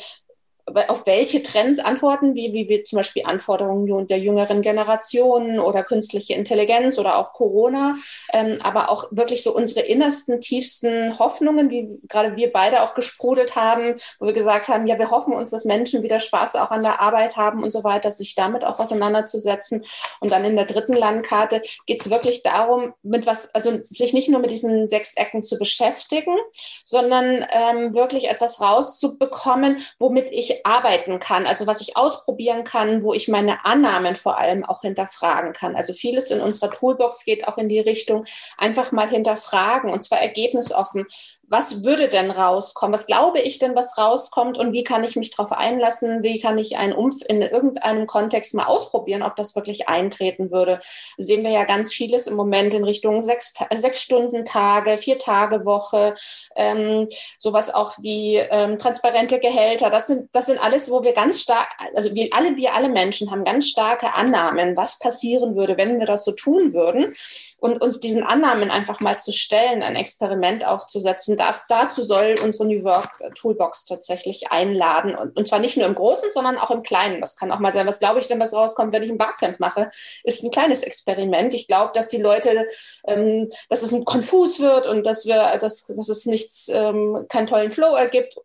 auf welche Trends antworten, wie, wie wir zum Beispiel Anforderungen der jüngeren Generationen oder künstliche Intelligenz oder auch Corona, ähm, aber auch wirklich so unsere innersten, tiefsten Hoffnungen, wie gerade wir beide auch gesprudelt haben, wo wir gesagt haben, ja, wir hoffen uns, dass Menschen wieder Spaß auch an der Arbeit haben und so weiter, sich damit auch auseinanderzusetzen. Und dann in der dritten Landkarte geht es wirklich darum, mit was, also sich nicht nur mit diesen sechs Ecken zu beschäftigen, sondern ähm, wirklich etwas rauszubekommen, womit ich arbeiten kann, also was ich ausprobieren kann, wo ich meine Annahmen vor allem auch hinterfragen kann. Also vieles in unserer Toolbox geht auch in die Richtung, einfach mal hinterfragen und zwar ergebnisoffen was würde denn rauskommen? Was glaube ich denn, was rauskommt und wie kann ich mich darauf einlassen? Wie kann ich einen Umf in irgendeinem Kontext mal ausprobieren, ob das wirklich eintreten würde? Sehen wir ja ganz vieles im Moment in Richtung sechs, sechs Stunden Tage, vier Tage Woche, ähm, sowas auch wie ähm, transparente Gehälter. Das sind, das sind alles, wo wir ganz stark, also wir alle, wir alle Menschen haben ganz starke Annahmen, was passieren würde, wenn wir das so tun würden und uns diesen Annahmen einfach mal zu stellen, ein Experiment aufzusetzen. Darf, dazu soll unsere New Work Toolbox tatsächlich einladen und, und zwar nicht nur im Großen, sondern auch im Kleinen. Das kann auch mal sein, was glaube ich denn, was rauskommt, wenn ich ein Barcamp mache, ist ein kleines Experiment. Ich glaube, dass die Leute, ähm, dass es ein konfus wird und dass wir, dass, dass es nichts, ähm, keinen tollen Flow ergibt.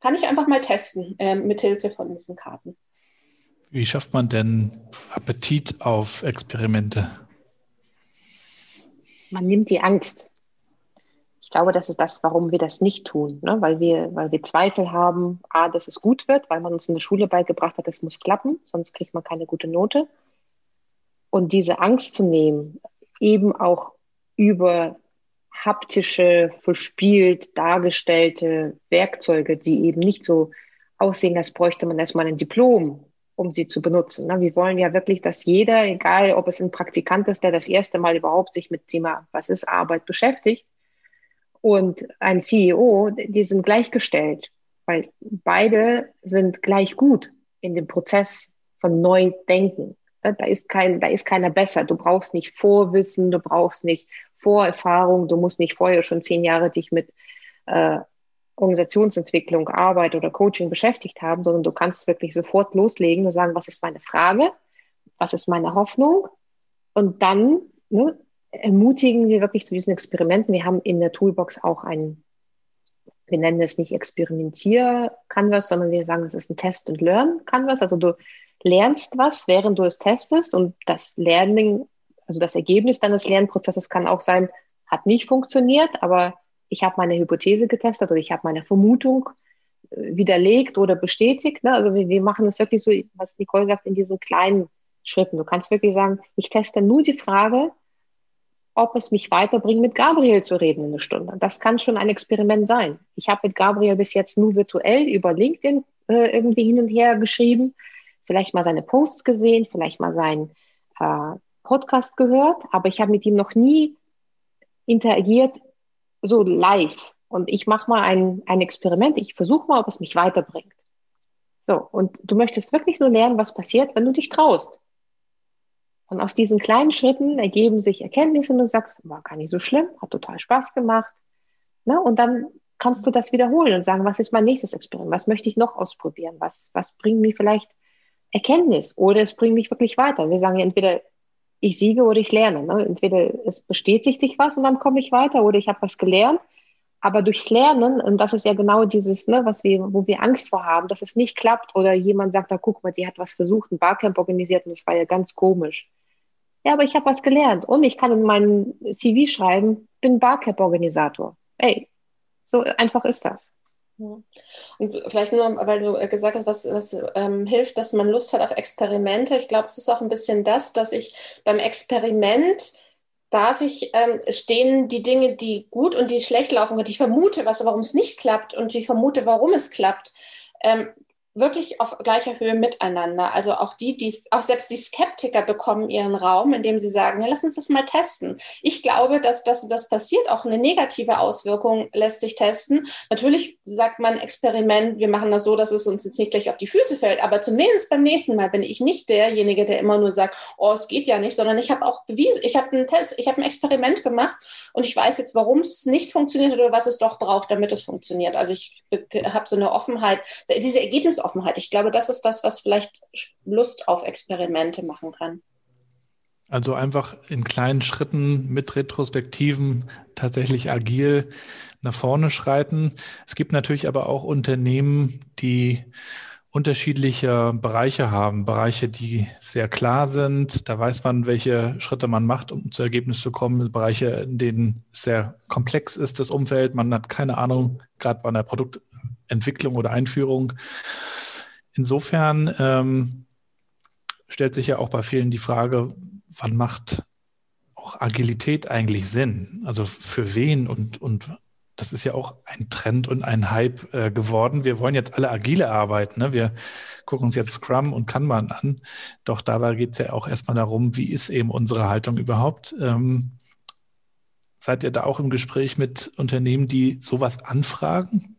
Kann ich einfach mal testen ähm, mit Hilfe von diesen Karten. Wie schafft man denn Appetit auf Experimente? Man nimmt die Angst. Ich glaube, das ist das, warum wir das nicht tun, ne? weil, wir, weil wir Zweifel haben, A, dass es gut wird, weil man uns in der Schule beigebracht hat, es muss klappen, sonst kriegt man keine gute Note. Und diese Angst zu nehmen, eben auch über haptische, verspielt dargestellte Werkzeuge, die eben nicht so aussehen, als bräuchte man erstmal ein Diplom um sie zu benutzen. Ne? Wir wollen ja wirklich, dass jeder, egal ob es ein Praktikant ist, der das erste Mal überhaupt sich mit Thema, was ist Arbeit beschäftigt, und ein CEO, die sind gleichgestellt, weil beide sind gleich gut in dem Prozess von Neudenken. Da ist kein, da ist keiner besser. Du brauchst nicht Vorwissen, du brauchst nicht Vorerfahrung, du musst nicht vorher schon zehn Jahre dich mit äh, Organisationsentwicklung, Arbeit oder Coaching beschäftigt haben, sondern du kannst wirklich sofort loslegen und sagen, was ist meine Frage, was ist meine Hoffnung und dann ne, ermutigen wir wirklich zu diesen Experimenten. Wir haben in der Toolbox auch ein, wir nennen es nicht Experimentier-Canvas, sondern wir sagen, es ist ein Test- und Learn-Canvas. Also du lernst was, während du es testest und das Learning, also das Ergebnis deines Lernprozesses kann auch sein, hat nicht funktioniert, aber ich habe meine Hypothese getestet oder ich habe meine Vermutung widerlegt oder bestätigt. Ne? Also wir, wir machen es wirklich so, was Nicole sagt, in diesen kleinen Schritten. Du kannst wirklich sagen, ich teste nur die Frage, ob es mich weiterbringt, mit Gabriel zu reden in eine Stunde. Das kann schon ein Experiment sein. Ich habe mit Gabriel bis jetzt nur virtuell über LinkedIn äh, irgendwie hin und her geschrieben, vielleicht mal seine Posts gesehen, vielleicht mal seinen äh, Podcast gehört, aber ich habe mit ihm noch nie interagiert so live. Und ich mache mal ein, ein Experiment. Ich versuche mal, ob es mich weiterbringt. So, und du möchtest wirklich nur lernen, was passiert, wenn du dich traust. Und aus diesen kleinen Schritten ergeben sich Erkenntnisse und du sagst, war gar nicht so schlimm, hat total Spaß gemacht. Ne? Und dann kannst du das wiederholen und sagen, was ist mein nächstes Experiment? Was möchte ich noch ausprobieren? Was, was bringt mir vielleicht Erkenntnis oder es bringt mich wirklich weiter? Wir sagen ja entweder, ich siege oder ich lerne. Ne? Entweder es bestätigt sich was und dann komme ich weiter oder ich habe was gelernt aber durchs Lernen, und das ist ja genau dieses, ne, was wir, wo wir Angst vor haben, dass es nicht klappt oder jemand sagt, da guck mal, die hat was versucht, ein Barcamp organisiert und das war ja ganz komisch. Ja, aber ich habe was gelernt und ich kann in meinem CV schreiben, bin Barcamp-Organisator. Ey, so einfach ist das. Und vielleicht nur, weil du gesagt hast, was, was ähm, hilft, dass man Lust hat auf Experimente. Ich glaube, es ist auch ein bisschen das, dass ich beim Experiment darf ich, ähm, stehen die Dinge, die gut und die schlecht laufen und ich vermute, was, warum es nicht klappt und ich vermute, warum es klappt, ähm, wirklich auf gleicher Höhe miteinander. Also auch die, die auch selbst die Skeptiker bekommen ihren Raum, indem sie sagen, ja, lass uns das mal testen. Ich glaube, dass das, das passiert, auch eine negative Auswirkung lässt sich testen. Natürlich sagt man Experiment, wir machen das so, dass es uns jetzt nicht gleich auf die Füße fällt, aber zumindest beim nächsten Mal bin ich nicht derjenige, der immer nur sagt, oh, es geht ja nicht, sondern ich habe auch bewiesen, ich habe einen Test, ich habe ein Experiment gemacht und ich weiß jetzt, warum es nicht funktioniert oder was es doch braucht, damit es funktioniert. Also ich habe so eine Offenheit, diese Ergebnisoffenheit Offenheit. Ich glaube, das ist das, was vielleicht Lust auf Experimente machen kann. Also einfach in kleinen Schritten mit Retrospektiven tatsächlich agil nach vorne schreiten. Es gibt natürlich aber auch Unternehmen, die unterschiedliche Bereiche haben, Bereiche, die sehr klar sind. Da weiß man, welche Schritte man macht, um zu Ergebnis zu kommen. Bereiche, in denen es sehr komplex ist, das Umfeld. Man hat keine Ahnung, gerade bei einer Produktentwicklung oder Einführung. Insofern ähm, stellt sich ja auch bei vielen die Frage, wann macht auch Agilität eigentlich Sinn? Also für wen und, und das ist ja auch ein Trend und ein Hype äh, geworden. Wir wollen jetzt alle agile arbeiten. Ne? Wir gucken uns jetzt Scrum und Kanban an. Doch dabei geht es ja auch erstmal darum, wie ist eben unsere Haltung überhaupt? Ähm, seid ihr da auch im Gespräch mit Unternehmen, die sowas anfragen?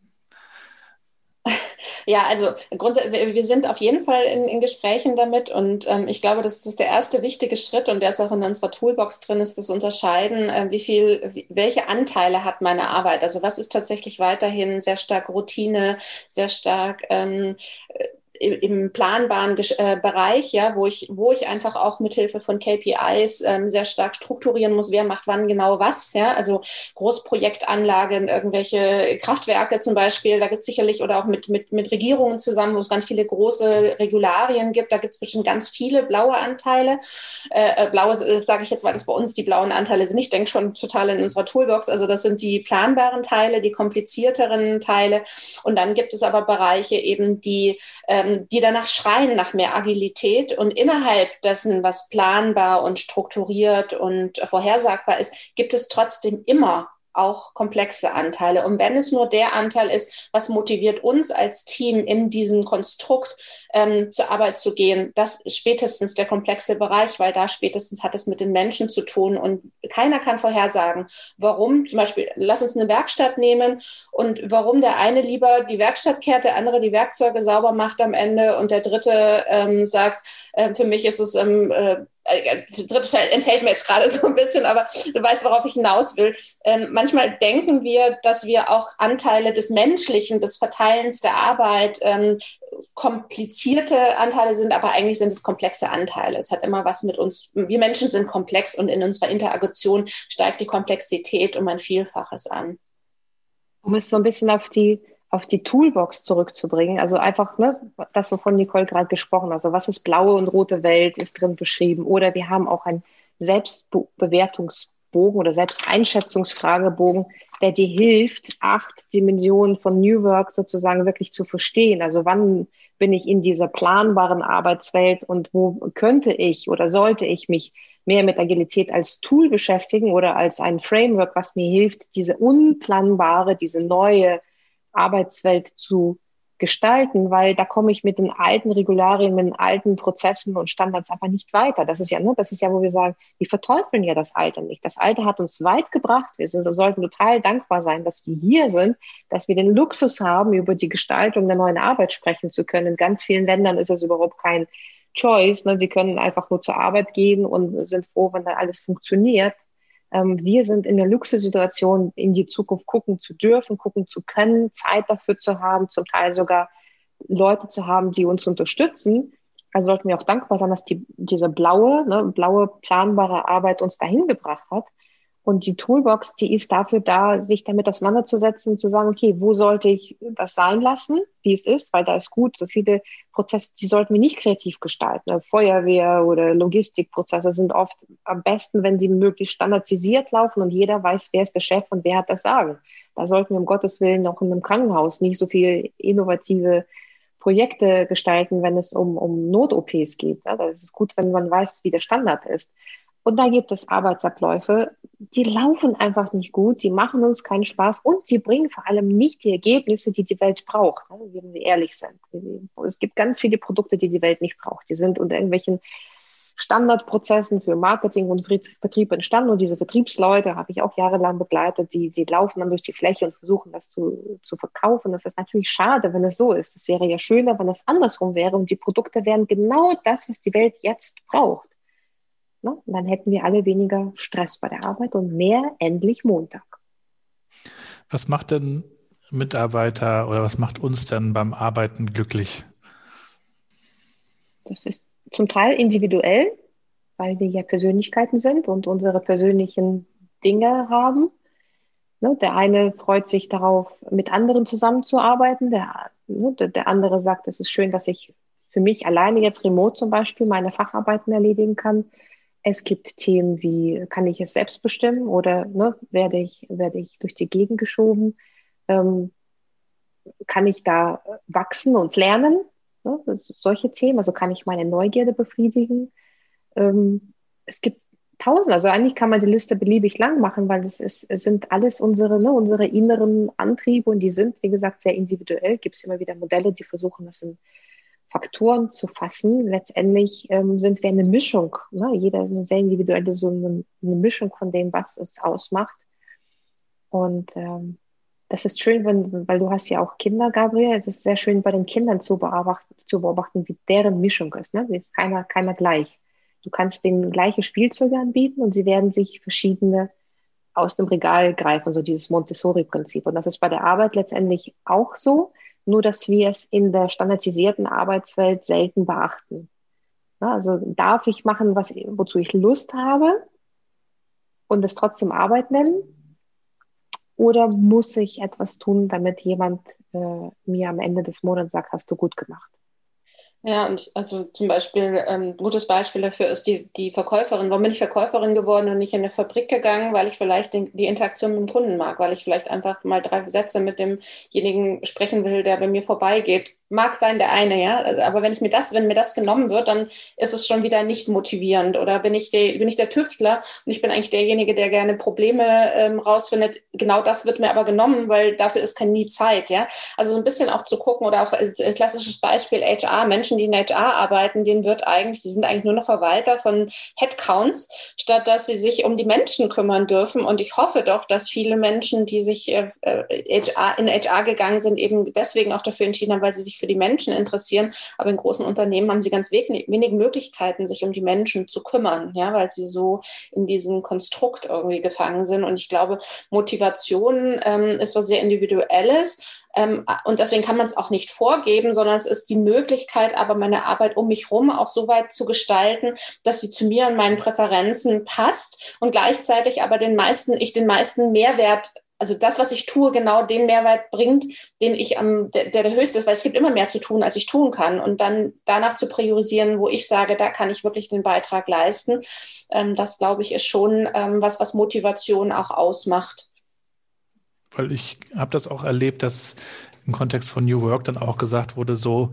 Ja, also wir sind auf jeden Fall in, in Gesprächen damit und ähm, ich glaube, dass das der erste wichtige Schritt und der ist auch in unserer Toolbox drin, ist das Unterscheiden, äh, wie viel, welche Anteile hat meine Arbeit. Also was ist tatsächlich weiterhin sehr stark Routine, sehr stark ähm, im planbaren äh, Bereich, ja, wo ich, wo ich einfach auch mithilfe von KPIs ähm, sehr stark strukturieren muss, wer macht wann genau was, ja, also Großprojektanlagen, irgendwelche Kraftwerke zum Beispiel, da gibt es sicherlich oder auch mit, mit, mit Regierungen zusammen, wo es ganz viele große Regularien gibt, da gibt es bestimmt ganz viele blaue Anteile. Äh, äh blaue äh, sage ich jetzt, weil das bei uns die blauen Anteile sind. Ich denke schon total in unserer Toolbox. Also das sind die planbaren Teile, die komplizierteren Teile. Und dann gibt es aber Bereiche eben, die ähm, die danach schreien nach mehr Agilität und innerhalb dessen, was planbar und strukturiert und vorhersagbar ist, gibt es trotzdem immer auch komplexe Anteile. Und wenn es nur der Anteil ist, was motiviert uns als Team in diesem Konstrukt ähm, zur Arbeit zu gehen, das ist spätestens der komplexe Bereich, weil da spätestens hat es mit den Menschen zu tun und keiner kann vorhersagen, warum, zum Beispiel, lass uns eine Werkstatt nehmen und warum der eine lieber die Werkstatt kehrt, der andere die Werkzeuge sauber macht am Ende und der dritte ähm, sagt, äh, für mich ist es ähm, äh, äh, dritte entfällt mir jetzt gerade so ein bisschen, aber du weißt, worauf ich hinaus will. Ähm, manchmal denken wir, dass wir auch Anteile des Menschlichen, des Verteilens der Arbeit, ähm, komplizierte Anteile sind, aber eigentlich sind es komplexe Anteile. Es hat immer was mit uns, wir Menschen sind komplex und in unserer Interaktion steigt die Komplexität um ein Vielfaches an. Um es so ein bisschen auf die auf die Toolbox zurückzubringen. Also einfach ne, das, wovon Nicole gerade gesprochen hat. Also was ist blaue und rote Welt, ist drin beschrieben. Oder wir haben auch ein Selbstbewertungs Bogen oder Selbsteinschätzungsfragebogen, der dir hilft, acht Dimensionen von New Work sozusagen wirklich zu verstehen. Also wann bin ich in dieser planbaren Arbeitswelt und wo könnte ich oder sollte ich mich mehr mit Agilität als Tool beschäftigen oder als ein Framework, was mir hilft, diese unplanbare, diese neue Arbeitswelt zu gestalten, weil da komme ich mit den alten Regularien, mit den alten Prozessen und Standards einfach nicht weiter. Das ist ja, ne, das ist ja, wo wir sagen, wir verteufeln ja das Alte nicht. Das Alte hat uns weit gebracht. Wir sind, sollten total dankbar sein, dass wir hier sind, dass wir den Luxus haben, über die Gestaltung der neuen Arbeit sprechen zu können. In ganz vielen Ländern ist es überhaupt kein Choice. Ne? Sie können einfach nur zur Arbeit gehen und sind froh, wenn dann alles funktioniert. Ähm, wir sind in der Luxussituation, in die Zukunft gucken zu dürfen, gucken zu können, Zeit dafür zu haben, zum Teil sogar Leute zu haben, die uns unterstützen. Also sollten wir auch dankbar sein, dass die, diese blaue, ne, blaue planbare Arbeit uns dahin gebracht hat. Und die Toolbox, die ist dafür da, sich damit auseinanderzusetzen, zu sagen, okay, wo sollte ich das sein lassen, wie es ist, weil da ist gut, so viele Prozesse, die sollten wir nicht kreativ gestalten. Feuerwehr oder Logistikprozesse sind oft am besten, wenn sie möglichst standardisiert laufen und jeder weiß, wer ist der Chef und wer hat das Sagen. Da sollten wir um Gottes Willen auch in einem Krankenhaus nicht so viel innovative Projekte gestalten, wenn es um, um Not-OPs geht. Ja, das ist gut, wenn man weiß, wie der Standard ist. Und da gibt es Arbeitsabläufe, die laufen einfach nicht gut, die machen uns keinen Spaß und sie bringen vor allem nicht die Ergebnisse, die die Welt braucht, ne, wenn wir ehrlich sind. Es gibt ganz viele Produkte, die die Welt nicht braucht. Die sind unter irgendwelchen Standardprozessen für Marketing und Vertrieb entstanden und diese Vertriebsleute habe ich auch jahrelang begleitet, die, die laufen dann durch die Fläche und versuchen das zu, zu verkaufen. Das ist natürlich schade, wenn es so ist. Es wäre ja schöner, wenn es andersrum wäre und die Produkte wären genau das, was die Welt jetzt braucht. Ne? Und dann hätten wir alle weniger Stress bei der Arbeit und mehr endlich Montag. Was macht denn Mitarbeiter oder was macht uns denn beim Arbeiten glücklich? Das ist zum Teil individuell, weil wir ja Persönlichkeiten sind und unsere persönlichen Dinge haben. Ne? Der eine freut sich darauf, mit anderen zusammenzuarbeiten. Der, ne? der andere sagt, es ist schön, dass ich für mich alleine jetzt remote zum Beispiel meine Facharbeiten erledigen kann. Es gibt Themen wie, kann ich es selbst bestimmen oder ne, werde, ich, werde ich durch die Gegend geschoben? Ähm, kann ich da wachsen und lernen? Ne? Solche Themen, also kann ich meine Neugierde befriedigen? Ähm, es gibt tausend, also eigentlich kann man die Liste beliebig lang machen, weil es, ist, es sind alles unsere, ne, unsere inneren Antriebe und die sind, wie gesagt, sehr individuell. Gibt es immer wieder Modelle, die versuchen, das in Faktoren zu fassen. Letztendlich ähm, sind wir eine Mischung, ne? jeder eine sehr individuelle, so eine, eine Mischung von dem, was es ausmacht. Und ähm, das ist schön, wenn, weil du hast ja auch Kinder, Gabriel. Es ist sehr schön, bei den Kindern zu beobachten, zu beobachten wie deren Mischung ist. Ne? ist keiner, keiner gleich. Du kannst denen gleiche Spielzeuge anbieten und sie werden sich verschiedene aus dem Regal greifen, so dieses Montessori-Prinzip. Und das ist bei der Arbeit letztendlich auch so nur dass wir es in der standardisierten Arbeitswelt selten beachten. Also darf ich machen, was, wozu ich Lust habe und es trotzdem Arbeit nennen? Oder muss ich etwas tun, damit jemand äh, mir am Ende des Monats sagt, hast du gut gemacht? Ja, und also zum Beispiel, ähm, ein gutes Beispiel dafür ist die, die Verkäuferin. Warum bin ich Verkäuferin geworden und nicht in eine Fabrik gegangen? Weil ich vielleicht den, die Interaktion mit dem Kunden mag, weil ich vielleicht einfach mal drei Sätze mit demjenigen sprechen will, der bei mir vorbeigeht mag sein der eine, ja, aber wenn ich mir das, wenn mir das genommen wird, dann ist es schon wieder nicht motivierend oder bin ich der, bin ich der Tüftler und ich bin eigentlich derjenige, der gerne Probleme ähm, rausfindet. Genau das wird mir aber genommen, weil dafür ist keine nie Zeit, ja. Also so ein bisschen auch zu gucken oder auch ein äh, klassisches Beispiel HR, Menschen, die in HR arbeiten, denen wird eigentlich, die sind eigentlich nur noch Verwalter von Headcounts, statt dass sie sich um die Menschen kümmern dürfen. Und ich hoffe doch, dass viele Menschen, die sich äh, HR, äh, in HR gegangen sind, eben deswegen auch dafür entschieden haben, weil sie sich für die Menschen interessieren. Aber in großen Unternehmen haben sie ganz wenig, Möglichkeiten, sich um die Menschen zu kümmern, ja, weil sie so in diesem Konstrukt irgendwie gefangen sind. Und ich glaube, Motivation ähm, ist was sehr Individuelles. Ähm, und deswegen kann man es auch nicht vorgeben, sondern es ist die Möglichkeit, aber meine Arbeit um mich herum auch so weit zu gestalten, dass sie zu mir und meinen Präferenzen passt und gleichzeitig aber den meisten, ich den meisten Mehrwert also das, was ich tue, genau den Mehrwert bringt, den ich am, der, der höchste ist, weil es gibt immer mehr zu tun, als ich tun kann. Und dann danach zu priorisieren, wo ich sage, da kann ich wirklich den Beitrag leisten. Ähm, das, glaube ich, ist schon ähm, was, was Motivation auch ausmacht. Weil ich habe das auch erlebt, dass im Kontext von New Work dann auch gesagt wurde, so,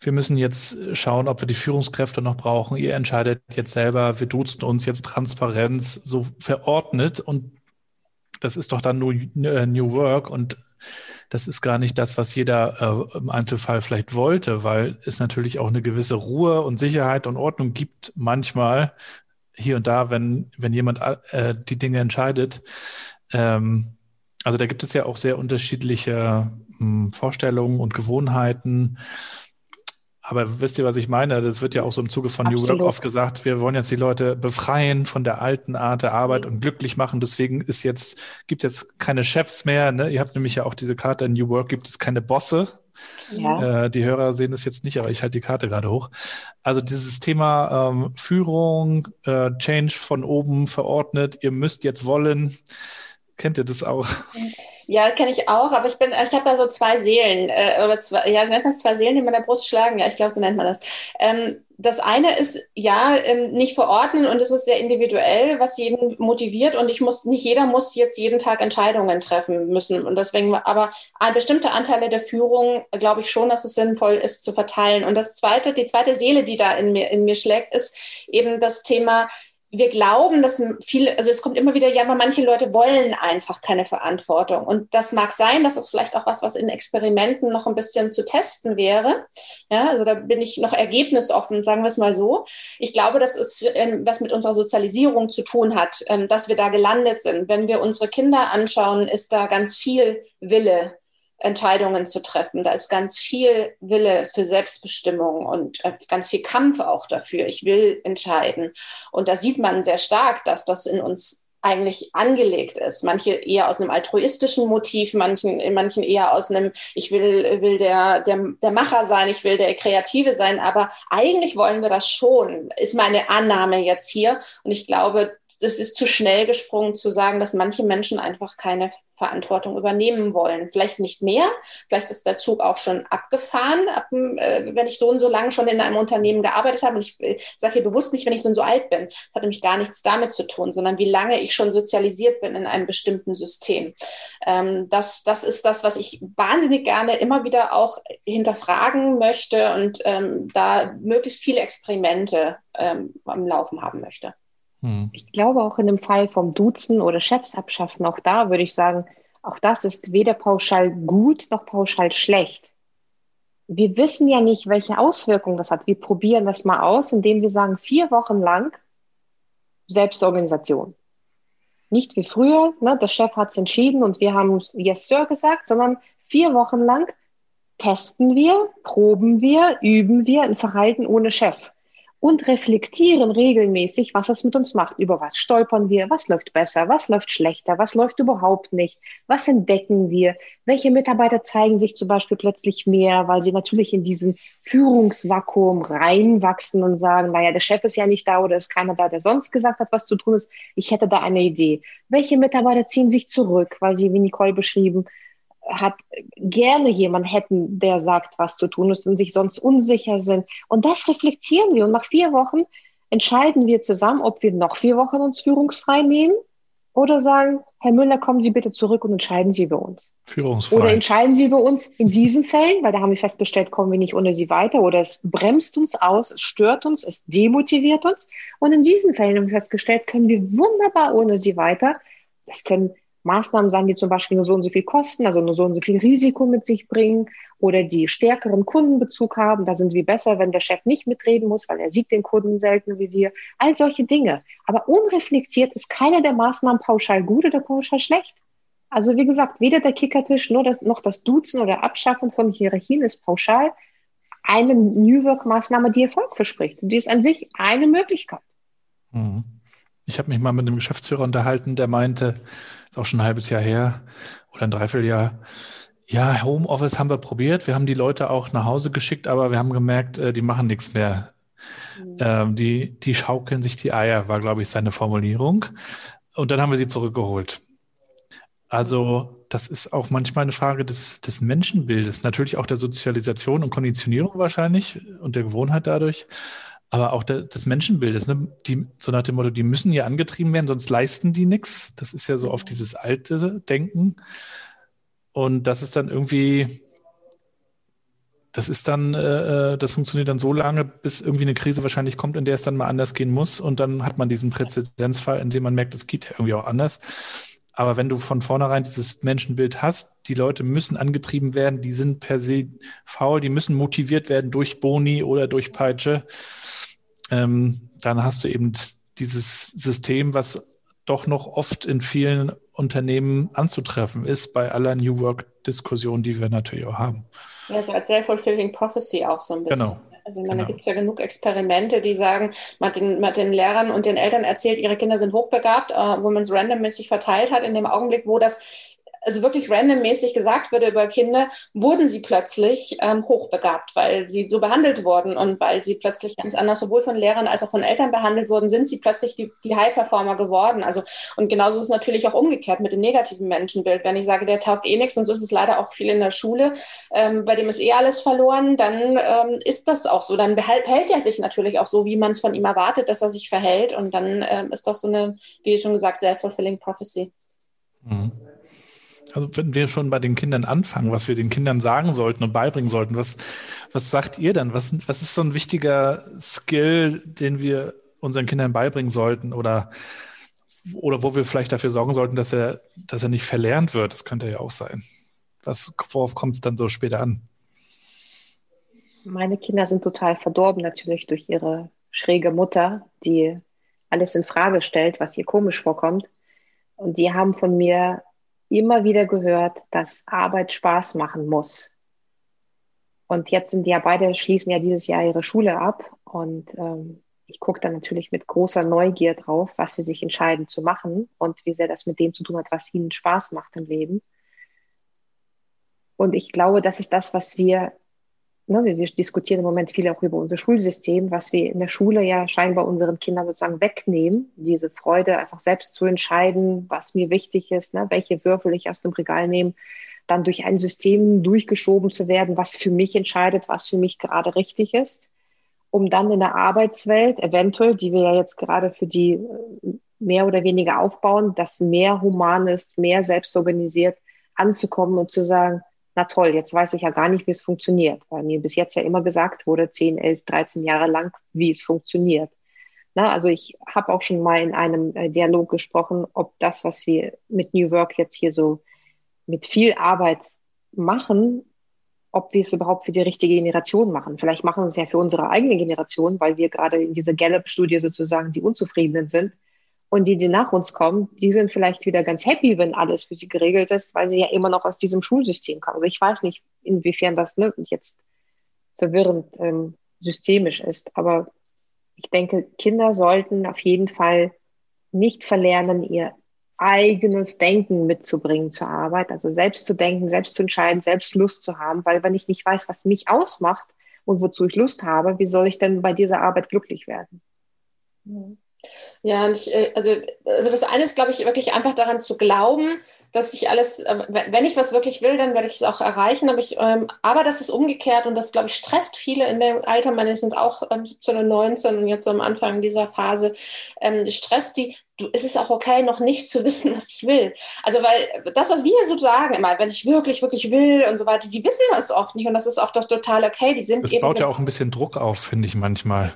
wir müssen jetzt schauen, ob wir die Führungskräfte noch brauchen. Ihr entscheidet jetzt selber, wir duzen uns jetzt Transparenz so verordnet und das ist doch dann nur äh, New Work und das ist gar nicht das, was jeder äh, im Einzelfall vielleicht wollte, weil es natürlich auch eine gewisse Ruhe und Sicherheit und Ordnung gibt manchmal hier und da, wenn, wenn jemand äh, die Dinge entscheidet. Ähm, also da gibt es ja auch sehr unterschiedliche mh, hm, Vorstellungen und Gewohnheiten. Aber wisst ihr, was ich meine? Das wird ja auch so im Zuge von Absolut. New Work oft gesagt, wir wollen jetzt die Leute befreien von der alten Art der Arbeit und glücklich machen. Deswegen ist jetzt, gibt jetzt keine Chefs mehr. Ne? Ihr habt nämlich ja auch diese Karte in New Work, gibt es keine Bosse. Ja. Äh, die Hörer sehen das jetzt nicht, aber ich halte die Karte gerade hoch. Also dieses Thema ähm, Führung, äh, Change von oben verordnet, ihr müsst jetzt wollen. Kennt ihr das auch? Ja, kenne ich auch, aber ich bin, ich habe da so zwei Seelen äh, oder zwei, ja, nennt man es zwei Seelen, die man der Brust schlagen. Ja, ich glaube, so nennt man das. Ähm, das eine ist ja ähm, nicht verordnen und es ist sehr individuell, was jeden motiviert und ich muss nicht jeder muss jetzt jeden Tag Entscheidungen treffen müssen und deswegen aber bestimmte Anteile der Führung glaube ich schon, dass es sinnvoll ist zu verteilen und das zweite die zweite Seele, die da in mir in mir schlägt, ist eben das Thema wir glauben, dass viele, also es kommt immer wieder, ja, aber manche Leute wollen einfach keine Verantwortung. Und das mag sein, dass das vielleicht auch was, was in Experimenten noch ein bisschen zu testen wäre. Ja, also da bin ich noch ergebnisoffen, sagen wir es mal so. Ich glaube, das ist ähm, was mit unserer Sozialisierung zu tun hat, ähm, dass wir da gelandet sind. Wenn wir unsere Kinder anschauen, ist da ganz viel Wille Entscheidungen zu treffen. Da ist ganz viel Wille für Selbstbestimmung und äh, ganz viel Kampf auch dafür. Ich will entscheiden. Und da sieht man sehr stark, dass das in uns eigentlich angelegt ist. Manche eher aus einem altruistischen Motiv, manchen, manchen eher aus einem, ich will, will der, der, der Macher sein, ich will der Kreative sein, aber eigentlich wollen wir das schon, ist meine Annahme jetzt hier. Und ich glaube, das ist zu schnell gesprungen zu sagen, dass manche Menschen einfach keine Verantwortung übernehmen wollen. Vielleicht nicht mehr, vielleicht ist der Zug auch schon abgefahren, ab, äh, wenn ich so und so lange schon in einem Unternehmen gearbeitet habe. Und ich äh, sage hier bewusst nicht, wenn ich so und so alt bin. Das hat nämlich gar nichts damit zu tun, sondern wie lange ich schon sozialisiert bin in einem bestimmten System. Ähm, das, das ist das, was ich wahnsinnig gerne immer wieder auch hinterfragen möchte und ähm, da möglichst viele Experimente ähm, am Laufen haben möchte. Hm. Ich glaube auch in dem Fall vom Duzen oder Chefs abschaffen, auch da würde ich sagen, auch das ist weder pauschal gut noch pauschal schlecht. Wir wissen ja nicht, welche Auswirkungen das hat. Wir probieren das mal aus, indem wir sagen, vier Wochen lang Selbstorganisation. Nicht wie früher, ne, der Chef hat es entschieden und wir haben Yes Sir gesagt, sondern vier Wochen lang testen wir, proben wir, üben wir ein Verhalten ohne Chef und reflektieren regelmäßig, was es mit uns macht. Über was stolpern wir, was läuft besser, was läuft schlechter, was läuft überhaupt nicht, was entdecken wir, welche Mitarbeiter zeigen sich zum Beispiel plötzlich mehr, weil sie natürlich in diesen Führungsvakuum reinwachsen und sagen, naja, der Chef ist ja nicht da oder ist keiner da, der sonst gesagt hat, was zu tun ist. Ich hätte da eine Idee. Welche Mitarbeiter ziehen sich zurück, weil sie, wie Nicole beschrieben, hat gerne jemand hätten, der sagt, was zu tun ist und sich sonst unsicher sind. Und das reflektieren wir. Und nach vier Wochen entscheiden wir zusammen, ob wir noch vier Wochen uns führungsfrei nehmen oder sagen, Herr Müller, kommen Sie bitte zurück und entscheiden Sie über uns. Führungsfrei. Oder entscheiden Sie über uns in diesen Fällen, weil da haben wir festgestellt, kommen wir nicht ohne Sie weiter oder es bremst uns aus, es stört uns, es demotiviert uns. Und in diesen Fällen haben wir festgestellt, können wir wunderbar ohne Sie weiter. Das können Maßnahmen sein, die zum Beispiel nur so und so viel kosten, also nur so und so viel Risiko mit sich bringen oder die stärkeren Kundenbezug haben. Da sind wir besser, wenn der Chef nicht mitreden muss, weil er sieht den Kunden selten wie wir. All solche Dinge. Aber unreflektiert ist keine der Maßnahmen pauschal gut oder pauschal schlecht. Also wie gesagt, weder der Kickertisch noch das Duzen oder Abschaffen von Hierarchien ist pauschal eine New Work-Maßnahme, die Erfolg verspricht. Und die ist an sich eine Möglichkeit. Mhm. Ich habe mich mal mit einem Geschäftsführer unterhalten, der meinte, ist auch schon ein halbes Jahr her oder ein Dreivierteljahr. Ja, Homeoffice haben wir probiert. Wir haben die Leute auch nach Hause geschickt, aber wir haben gemerkt, äh, die machen nichts mehr. Mhm. Ähm, die, die schaukeln sich die Eier, war, glaube ich, seine Formulierung. Und dann haben wir sie zurückgeholt. Also das ist auch manchmal eine Frage des, des Menschenbildes, natürlich auch der Sozialisation und Konditionierung wahrscheinlich und der Gewohnheit dadurch, aber auch der, des Menschenbildes. Ne? Die, so nach dem Motto, die müssen ja angetrieben werden, sonst leisten die nichts. Das ist ja so oft dieses alte Denken. Und das ist dann irgendwie, das ist dann, äh, äh, das funktioniert dann so lange, bis irgendwie eine Krise wahrscheinlich kommt, in der es dann mal anders gehen muss. Und dann hat man diesen Präzedenzfall, in dem man merkt, es geht ja irgendwie auch anders. Aber wenn du von vornherein dieses Menschenbild hast, die Leute müssen angetrieben werden, die sind per se faul, die müssen motiviert werden durch Boni oder durch Peitsche, ähm, dann hast du eben dieses System, was doch noch oft in vielen Unternehmen anzutreffen ist, bei aller New Work-Diskussion, die wir natürlich auch haben. Ja, so als Self-Fulfilling Prophecy auch so ein bisschen. Genau. Also ich meine, genau. da gibt es ja genug Experimente, die sagen, man hat, den, man hat den Lehrern und den Eltern erzählt, ihre Kinder sind hochbegabt, äh, wo man es randommäßig verteilt hat. In dem Augenblick, wo das also wirklich randommäßig gesagt würde über Kinder, wurden sie plötzlich ähm, hochbegabt, weil sie so behandelt wurden und weil sie plötzlich ganz anders sowohl von Lehrern als auch von Eltern behandelt wurden, sind sie plötzlich die, die High-Performer geworden. Also und genauso ist es natürlich auch umgekehrt mit dem negativen Menschenbild. Wenn ich sage, der taugt eh nichts und so ist es leider auch viel in der Schule, ähm, bei dem ist eh alles verloren, dann ähm, ist das auch so. Dann behält, er sich natürlich auch so, wie man es von ihm erwartet, dass er sich verhält und dann ähm, ist das so eine, wie schon gesagt, self-fulfilling prophecy. Mhm. Also wenn wir schon bei den Kindern anfangen, was wir den Kindern sagen sollten und beibringen sollten, was, was sagt ihr dann? Was, was ist so ein wichtiger Skill, den wir unseren Kindern beibringen sollten oder, oder wo wir vielleicht dafür sorgen sollten, dass er, dass er nicht verlernt wird? Das könnte ja auch sein. Was, worauf kommt es dann so später an? Meine Kinder sind total verdorben natürlich durch ihre schräge Mutter, die alles in Frage stellt, was ihr komisch vorkommt. Und die haben von mir immer wieder gehört, dass Arbeit Spaß machen muss. Und jetzt sind ja beide, schließen ja dieses Jahr ihre Schule ab. Und ähm, ich gucke dann natürlich mit großer Neugier drauf, was sie sich entscheiden zu machen und wie sehr das mit dem zu tun hat, was ihnen Spaß macht im Leben. Und ich glaube, das ist das, was wir ne, wir, wir diskutieren im Moment viel auch über unser Schulsystem, was wir in der Schule ja scheinbar unseren Kindern sozusagen wegnehmen, diese Freude einfach selbst zu entscheiden, was mir wichtig ist, ne, welche Würfel ich aus dem Regal nehme, dann durch ein System durchgeschoben zu werden, was für mich entscheidet, was für mich gerade richtig ist, um dann in der Arbeitswelt eventuell, die wir ja jetzt gerade für die äh, mehr oder weniger aufbauen, das mehr human ist, mehr selbstorganisiert anzukommen und zu sagen, na toll, jetzt weiß ich ja gar nicht, wie es funktioniert, weil mir bis jetzt ja immer gesagt wurde, 10, 11, 13 Jahre lang, wie es funktioniert. Na, also ich habe auch schon mal in einem äh, Dialog gesprochen, ob das, was wir mit New Work jetzt hier so mit viel Arbeit machen, ob wir es überhaupt für die richtige Generation machen. Vielleicht machen wir es ja für unsere eigene Generation, weil wir gerade in dieser Gallup-Studie sozusagen die Unzufriedenen sind. Und die, die nach uns kommen, die sind vielleicht wieder ganz happy, wenn alles für sie geregelt ist, weil sie ja immer noch aus diesem Schulsystem kommen. Also ich weiß nicht, inwiefern das ne, jetzt verwirrend ähm, systemisch ist. Aber ich denke, Kinder sollten auf jeden Fall nicht verlernen, ihr eigenes Denken mitzubringen zur Arbeit, also selbst zu denken, selbst zu entscheiden, selbst Lust zu haben, weil wenn ich nicht weiß, was mich ausmacht und wozu ich Lust habe, wie soll ich denn bei dieser Arbeit glücklich werden? Mhm. Ja, ich, äh, also, also das eine ist, glaube ich, wirklich einfach daran zu glauben, dass ich alles, äh, wenn ich was wirklich will, dann werde ich es auch erreichen. Aber, ich, ähm, aber das ist umgekehrt und das, glaube ich, stresst viele in dem Alter. Meine sind auch ähm, 17 und 19 und jetzt so am Anfang dieser Phase, ähm, stresst die, du, es ist auch okay, noch nicht zu wissen, was ich will. Also, weil das, was wir so sagen immer, wenn ich wirklich, wirklich will und so weiter, die wissen das oft nicht und das ist auch doch total okay. Die sind das eben baut ja auch ein bisschen Druck auf, finde ich manchmal.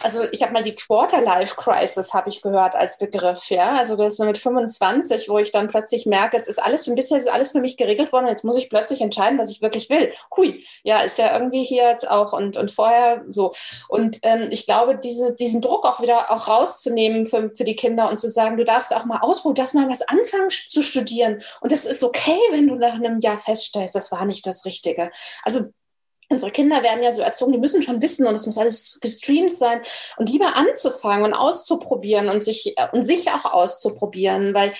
Also, ich habe mal die Quarter-Life-Crisis, habe ich gehört, als Begriff, ja. Also, das ist mit 25, wo ich dann plötzlich merke, jetzt ist alles ein bisschen, ist alles für mich geregelt worden und jetzt muss ich plötzlich entscheiden, was ich wirklich will. Hui, ja, ist ja irgendwie hier jetzt auch und, und vorher so. Und ähm, ich glaube, diese, diesen Druck auch wieder auch rauszunehmen für, für die Kinder, Kinder und zu sagen, du darfst auch mal ausprobieren, du darfst mal was anfangen zu studieren. Und das ist okay, wenn du nach einem Jahr feststellst, das war nicht das Richtige. Also unsere Kinder werden ja so erzogen, die müssen schon wissen und es muss alles gestreamt sein und lieber anzufangen und auszuprobieren und sich und sich auch auszuprobieren, weil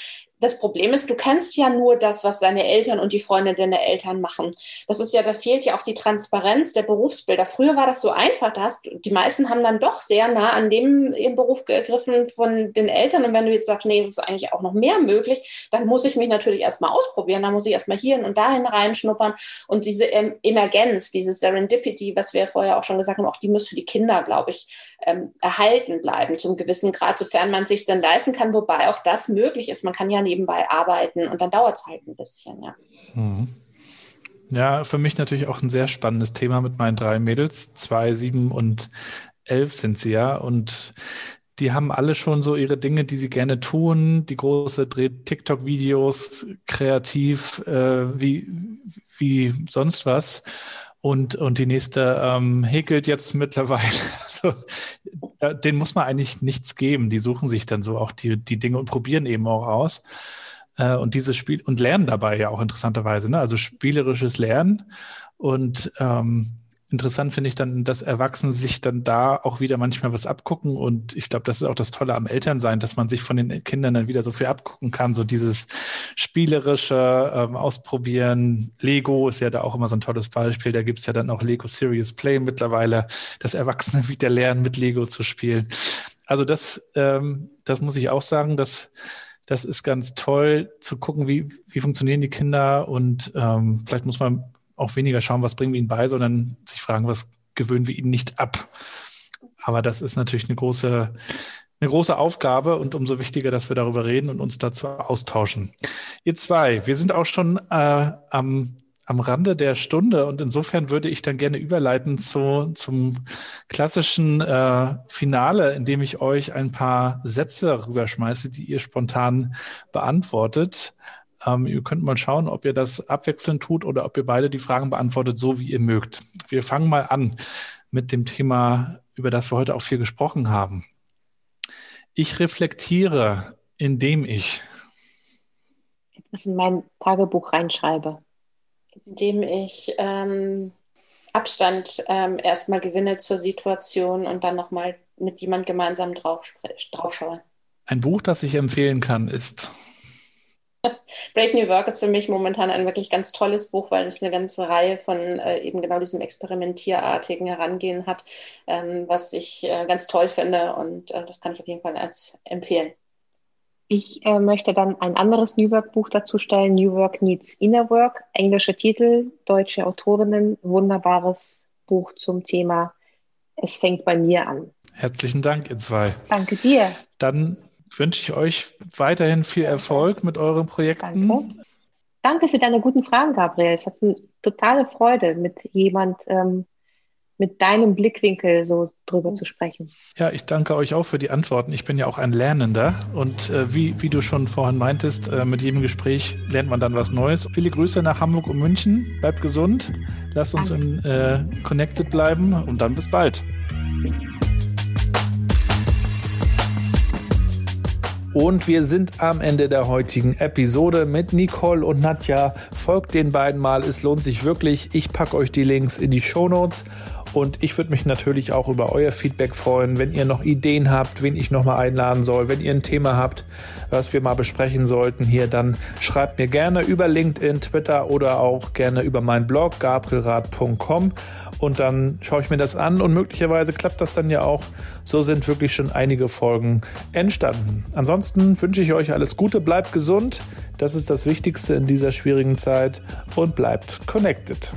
das Problem ist, du kannst ja nur das, was deine Eltern und die Freunde deiner Eltern machen. Das ist ja, da fehlt ja auch die Transparenz der Berufsbilder. Früher war das so einfach, da hast, die meisten haben dann doch sehr nah an dem ihren Beruf gegriffen von den Eltern. Und wenn du jetzt sagst, nee, es ist eigentlich auch noch mehr möglich, dann muss ich mich natürlich erstmal ausprobieren. Dann muss ich erstmal hierhin und dahin reinschnuppern. Und diese ähm, Emergenz, dieses Serendipity, was wir vorher auch schon gesagt haben, auch die muss für die Kinder, glaube ich, ähm, erhalten bleiben, zum gewissen Grad, sofern man sich dann leisten kann, wobei auch das möglich ist. Man kann ja nebenbei arbeiten und dann dauert es halt ein bisschen, ja. Mhm. Ja, für mich natürlich auch ein sehr spannendes Thema mit meinen drei Mädels. Zwei, sieben und elf sind sie ja. Und die haben alle schon so ihre Dinge, die sie gerne tun. Die große dreht TikTok-Videos kreativ äh, wie, wie sonst was. Und, und die nächste ähm, häkelt jetzt mittlerweile. Also, da, denen muss man eigentlich nichts geben. Die suchen sich dann so auch die, die Dinge und probieren eben auch aus. Äh, und dieses Spiel und lernen dabei ja auch interessanterweise, ne? Also spielerisches Lernen. Und ähm, interessant finde ich dann, dass Erwachsene sich dann da auch wieder manchmal was abgucken. Und ich glaube, das ist auch das Tolle am Elternsein, dass man sich von den Kindern dann wieder so viel abgucken kann. So dieses spielerische ähm, Ausprobieren. Lego ist ja da auch immer so ein tolles Beispiel. Da gibt es ja dann auch Lego Serious Play mittlerweile, dass Erwachsene wieder lernen, mit Lego zu spielen. Also das, ähm, das muss ich auch sagen, dass das ist ganz toll zu gucken, wie, wie funktionieren die Kinder und ähm, vielleicht muss man auch weniger schauen, was bringen wir ihnen bei, sondern sich fragen, was gewöhnen wir ihnen nicht ab. Aber das ist natürlich eine große, eine große Aufgabe und umso wichtiger, dass wir darüber reden und uns dazu austauschen. Ihr zwei, wir sind auch schon äh, am, am Rande der Stunde und insofern würde ich dann gerne überleiten zu, zum klassischen äh, Finale, in dem ich euch ein paar Sätze rüberschmeiße, die ihr spontan beantwortet. Ähm, ihr könnt mal schauen, ob ihr das abwechselnd tut oder ob ihr beide die Fragen beantwortet, so wie ihr mögt. Wir fangen mal an mit dem Thema, über das wir heute auch viel gesprochen haben. Ich reflektiere, indem ich etwas in mein Tagebuch reinschreibe. Indem ich ähm, Abstand ähm, erstmal gewinne zur Situation und dann nochmal mit jemand gemeinsam drauf, drauf schaue. Ein Buch, das ich empfehlen kann, ist Brave New Work ist für mich momentan ein wirklich ganz tolles Buch, weil es eine ganze Reihe von äh, eben genau diesem experimentierartigen Herangehen hat, ähm, was ich äh, ganz toll finde und äh, das kann ich auf jeden Fall als empfehlen. Ich äh, möchte dann ein anderes New Work Buch dazu stellen, New Work Needs Inner Work, englische Titel, deutsche Autorinnen, wunderbares Buch zum Thema Es fängt bei mir an. Herzlichen Dank, ihr zwei. Danke dir. Dann wünsche ich euch weiterhin viel Erfolg mit euren Projekten. Danke. Danke für deine guten Fragen, Gabriel. Es hat eine totale Freude, mit jemand ähm, mit deinem Blickwinkel so drüber zu sprechen. Ja, ich danke euch auch für die Antworten. Ich bin ja auch ein Lernender und äh, wie, wie du schon vorhin meintest, äh, mit jedem Gespräch lernt man dann was Neues. Viele Grüße nach Hamburg und München. Bleibt gesund. Lasst uns in, äh, connected bleiben und dann bis bald. Und wir sind am Ende der heutigen Episode mit Nicole und Nadja. Folgt den beiden mal, es lohnt sich wirklich. Ich packe euch die Links in die Show Notes. Und ich würde mich natürlich auch über euer Feedback freuen, wenn ihr noch Ideen habt, wen ich nochmal einladen soll, wenn ihr ein Thema habt, was wir mal besprechen sollten hier, dann schreibt mir gerne über LinkedIn, Twitter oder auch gerne über meinen Blog gabrielrad.com und dann schaue ich mir das an und möglicherweise klappt das dann ja auch. So sind wirklich schon einige Folgen entstanden. Ansonsten wünsche ich euch alles Gute, bleibt gesund, das ist das Wichtigste in dieser schwierigen Zeit und bleibt connected.